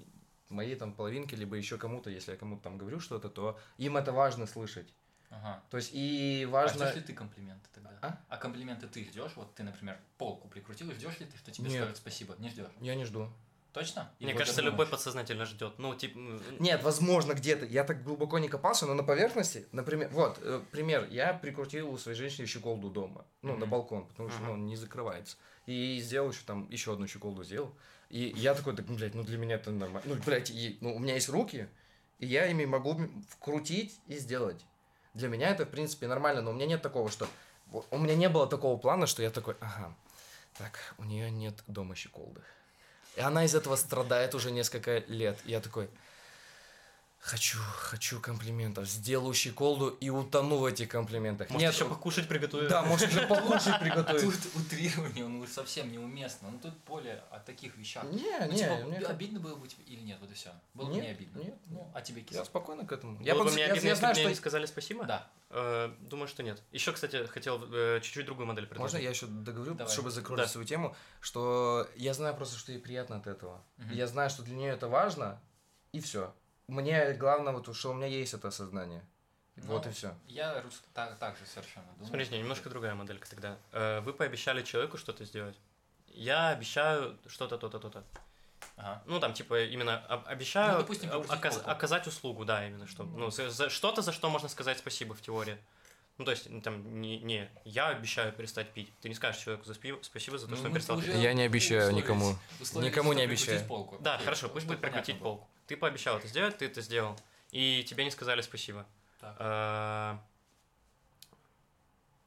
[SPEAKER 2] моей там половинке, либо еще кому-то, если я кому-то там говорю что-то, то им это важно слышать.
[SPEAKER 4] Ага.
[SPEAKER 2] То есть и важно...
[SPEAKER 4] А ждешь ли ты комплименты тогда? А, а комплименты ты ждешь? Вот ты, например, полку прикрутил, ждешь ли ты, что тебе Нет. скажут спасибо? Не ждешь?
[SPEAKER 2] Я не жду.
[SPEAKER 4] Точно?
[SPEAKER 1] Мне кажется, любой подсознательно ждет. Ну, типа...
[SPEAKER 2] Нет, возможно, где-то. Я так глубоко не копался, но на поверхности, например, вот, э, пример. Я прикрутил у своей женщины щеколду дома, ну, mm-hmm. на балкон, потому что, mm-hmm. ну, он не закрывается. И сделал еще там, еще одну щеколду сделал. И я такой, так, блядь, ну, для меня это нормально. Ну, блядь, и, ну, у меня есть руки, и я ими могу вкрутить и сделать. Для меня это, в принципе, нормально, но у меня нет такого, что... У меня не было такого плана, что я такой, ага, так, у нее нет дома щеколды. И она из этого страдает уже несколько лет. И я такой, Хочу, хочу комплиментов. Сделаю щеколду и утону в этих комплиментах.
[SPEAKER 1] Может, Нет, еще покушать приготовить.
[SPEAKER 2] Да, может, еще покушать [LAUGHS] приготовить.
[SPEAKER 4] Тут утрирование, он совсем неуместно. Ну, тут более о таких вещах.
[SPEAKER 2] Не,
[SPEAKER 4] ну,
[SPEAKER 2] не.
[SPEAKER 4] Типа, мне обидно было бы тебе или нет, вот и все. Было бы не обидно.
[SPEAKER 2] Нет.
[SPEAKER 4] Ну, а тебе кисло.
[SPEAKER 2] Я спокойно к этому.
[SPEAKER 1] Я бы мне обидно, если мне не сказали спасибо?
[SPEAKER 4] Да.
[SPEAKER 1] Э, думаю, что нет. Еще, кстати, хотел э, чуть-чуть другую модель
[SPEAKER 2] предложить. Можно я еще договорю, чтобы закрыть свою тему, что я знаю просто, что ей приятно от этого. Я знаю, что для нее это важно, и все мне главное, вот, что у меня есть это осознание. Ну, вот и все.
[SPEAKER 4] Я так, так же совершенно думаю.
[SPEAKER 1] Смотрите, немножко другая моделька тогда. Э, вы пообещали человеку что-то сделать. Я обещаю что-то, то-то, то-то. Ага. Ну, там, типа, именно обещаю ну, допустим, оказ- оказать услугу, да, именно, что, ну, за, за, что-то, за что можно сказать спасибо в теории. Ну, то есть, там, не, не я обещаю перестать пить. Ты не скажешь человеку за спи- спасибо за то, ну, что он перестал пить.
[SPEAKER 2] Я не обещаю никому. Никому не обещаю.
[SPEAKER 4] Полку.
[SPEAKER 1] Да, Окей, хорошо, пусть будет прикрутить полку. Ты пообещал это сделать, ты это сделал. И тебе не сказали спасибо. А,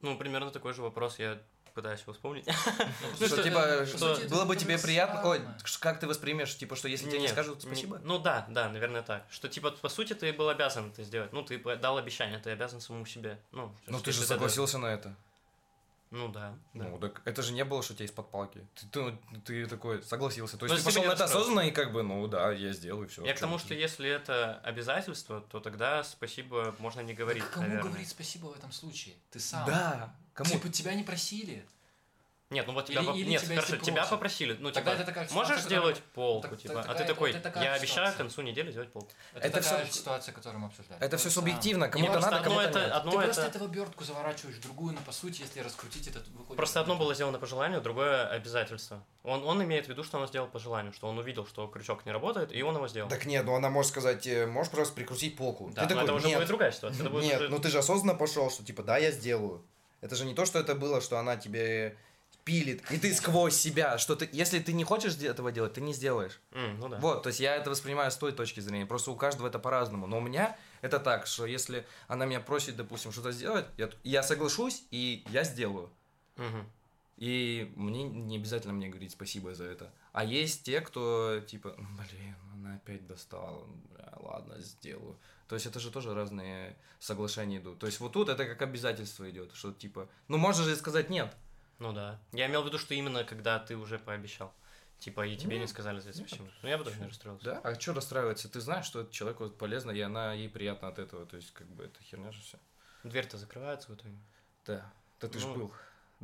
[SPEAKER 1] ну, примерно такой же вопрос. Я пытаюсь его вспомнить. [LAUGHS]
[SPEAKER 2] Ну, что, типа, что было бы тебе приятно... Ой, как ты воспримешь, типа, что если тебе не скажут спасибо?
[SPEAKER 1] Ну да, да, наверное так. Что, типа, по сути, ты был обязан это сделать. Ну, ты дал обещание, ты обязан самому себе. Ну,
[SPEAKER 2] ну ты же согласился на это.
[SPEAKER 1] Ну да. да.
[SPEAKER 2] Ну, так это же не было, что у тебя из-под палки. Ты, ты, ты такой согласился. То
[SPEAKER 1] Ну,
[SPEAKER 2] есть ты
[SPEAKER 1] если
[SPEAKER 2] пошел на это осознанно и как бы, ну да, я сделаю все.
[SPEAKER 1] Я к тому, что если это обязательство, то тогда спасибо можно не говорить,
[SPEAKER 4] Так кому
[SPEAKER 1] наверное.
[SPEAKER 4] говорить спасибо в этом случае? Ты сам.
[SPEAKER 2] Да, кому?
[SPEAKER 4] Типа тебя не просили.
[SPEAKER 1] Нет, ну вот тебя,
[SPEAKER 4] Или-
[SPEAKER 1] поп-
[SPEAKER 4] или
[SPEAKER 1] Нет,
[SPEAKER 4] тебя,
[SPEAKER 1] хорошо, тебя попросили, ну
[SPEAKER 4] Тогда
[SPEAKER 1] типа,
[SPEAKER 4] это такая
[SPEAKER 1] можешь
[SPEAKER 4] ситуация,
[SPEAKER 1] сделать
[SPEAKER 4] которая-
[SPEAKER 1] полку,
[SPEAKER 4] так-
[SPEAKER 1] типа,
[SPEAKER 4] так-
[SPEAKER 1] а
[SPEAKER 4] такая-
[SPEAKER 1] ты такой,
[SPEAKER 4] это такая
[SPEAKER 1] я обещаю к концу недели сделать полку.
[SPEAKER 4] Это,
[SPEAKER 2] Это
[SPEAKER 4] такая
[SPEAKER 2] всё-
[SPEAKER 4] ситуация, которую мы обсуждали.
[SPEAKER 2] Это
[SPEAKER 4] То
[SPEAKER 2] все субъективно, кому-то
[SPEAKER 1] просто
[SPEAKER 2] надо,
[SPEAKER 1] одно
[SPEAKER 2] кому-то
[SPEAKER 1] это,
[SPEAKER 2] нет.
[SPEAKER 1] одно
[SPEAKER 4] Ты
[SPEAKER 1] это...
[SPEAKER 4] просто этого обертку заворачиваешь другую, но по сути, если раскрутить это, выходит...
[SPEAKER 1] Просто одно было сделано по желанию, другое обязательство. Он, он имеет в виду, что он сделал по желанию, что он увидел, что крючок не работает, и он его сделал.
[SPEAKER 2] Так нет, ну она может сказать, э, можешь просто прикрутить полку.
[SPEAKER 1] да,
[SPEAKER 2] ты такой,
[SPEAKER 1] это уже
[SPEAKER 2] нет,
[SPEAKER 1] будет другая ситуация. Это [LAUGHS] будет
[SPEAKER 2] нет, ну ты же осознанно пошел, что типа, да, я сделаю. Это же не то, что это было, что она тебе пилит, и ты сквозь себя, что ты, если ты не хочешь этого делать, ты не сделаешь.
[SPEAKER 1] М, ну да.
[SPEAKER 2] Вот, то есть я это воспринимаю с той точки зрения, просто у каждого это по-разному. Но у меня это так, что если она меня просит, допустим, что-то сделать, я, я соглашусь, и я сделаю.
[SPEAKER 1] Мгм.
[SPEAKER 2] И мне не обязательно мне говорить спасибо за это. А есть те, кто типа, блин, она опять достала, бля, ладно, сделаю. То есть это же тоже разные соглашения идут. То есть вот тут это как обязательство идет, что типа, ну можно же сказать нет.
[SPEAKER 1] Ну да. Я имел в виду, что именно когда ты уже пообещал. Типа, и тебе
[SPEAKER 2] Ну,
[SPEAKER 1] не сказали за это
[SPEAKER 2] нет,
[SPEAKER 1] спасибо. Ну, я бы тоже не расстроился.
[SPEAKER 2] Да? А что расстраиваться? Ты знаешь, что это человеку полезно, и она ей приятно от этого. То есть как бы это херня же все.
[SPEAKER 1] Дверь-то закрывается в итоге.
[SPEAKER 2] Да. Да ты ж
[SPEAKER 1] Ну.
[SPEAKER 2] был.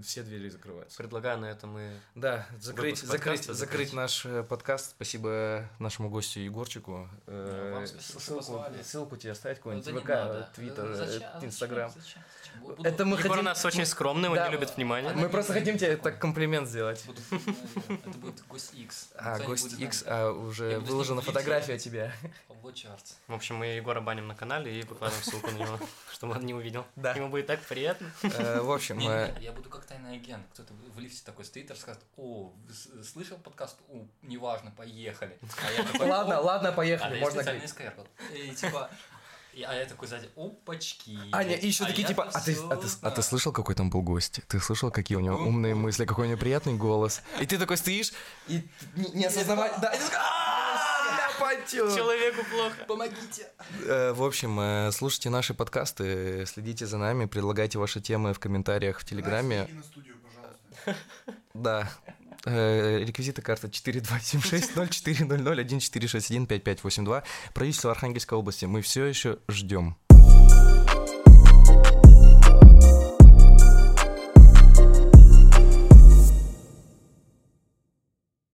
[SPEAKER 2] Все двери закрываются.
[SPEAKER 1] Предлагаю на этом мы...
[SPEAKER 2] Да, закрыть, закрыть,
[SPEAKER 1] подкаста
[SPEAKER 2] закрыть
[SPEAKER 1] закрыть.
[SPEAKER 2] наш э, подкаст. Спасибо нашему гостю Егорчику. Э,
[SPEAKER 4] что
[SPEAKER 2] ссылку, ссылку тебе оставить какой-нибудь
[SPEAKER 4] Да не
[SPEAKER 2] ВК. Твиттер,
[SPEAKER 4] Э,
[SPEAKER 2] э,
[SPEAKER 4] зачем?
[SPEAKER 2] Инстаграм. Это мы
[SPEAKER 1] Егор
[SPEAKER 2] хотим...
[SPEAKER 1] у нас очень [LAUGHS] скромный, он
[SPEAKER 2] Да,
[SPEAKER 1] не любит внимания.
[SPEAKER 2] Мы просто хотим тебе так комплимент сделать.
[SPEAKER 4] Это будет гость X.
[SPEAKER 2] А, гость X, а, уже выложена фотография тебя.
[SPEAKER 1] В общем, мы Егора баним на канале и выкладываем ссылку на него, [LAUGHS] чтобы он не увидел.
[SPEAKER 2] Да.
[SPEAKER 1] Ему будет так приятно.
[SPEAKER 2] Э, В общем, э,
[SPEAKER 4] я буду как тайный агент. Кто-то в лифте такой стоит и расскажет, о, слышал подкаст? О, неважно, поехали. А
[SPEAKER 2] ладно, ладно,
[SPEAKER 4] А,
[SPEAKER 2] поехали,
[SPEAKER 4] да,
[SPEAKER 2] можно.
[SPEAKER 4] И типа, а я такой сзади, опачки.
[SPEAKER 2] Аня, и еще
[SPEAKER 4] А
[SPEAKER 2] такие типа, а ты, а, ты, а ты
[SPEAKER 4] знаю».
[SPEAKER 2] слышал, какой там был гость? Ты слышал, какие у него умные мысли, какой у него приятный голос? И ты такой стоишь и не, не осознавая... Да, и ты такой, потек.
[SPEAKER 1] Человеку плохо.
[SPEAKER 4] Помогите.
[SPEAKER 2] Э, в общем, э, слушайте наши подкасты, следите за нами, предлагайте ваши темы в комментариях в Телеграме.
[SPEAKER 3] на студию, пожалуйста. [LAUGHS]
[SPEAKER 2] Да. Э, реквизиты карта 42760400146155582. Правительство Архангельской области. Мы все еще ждем.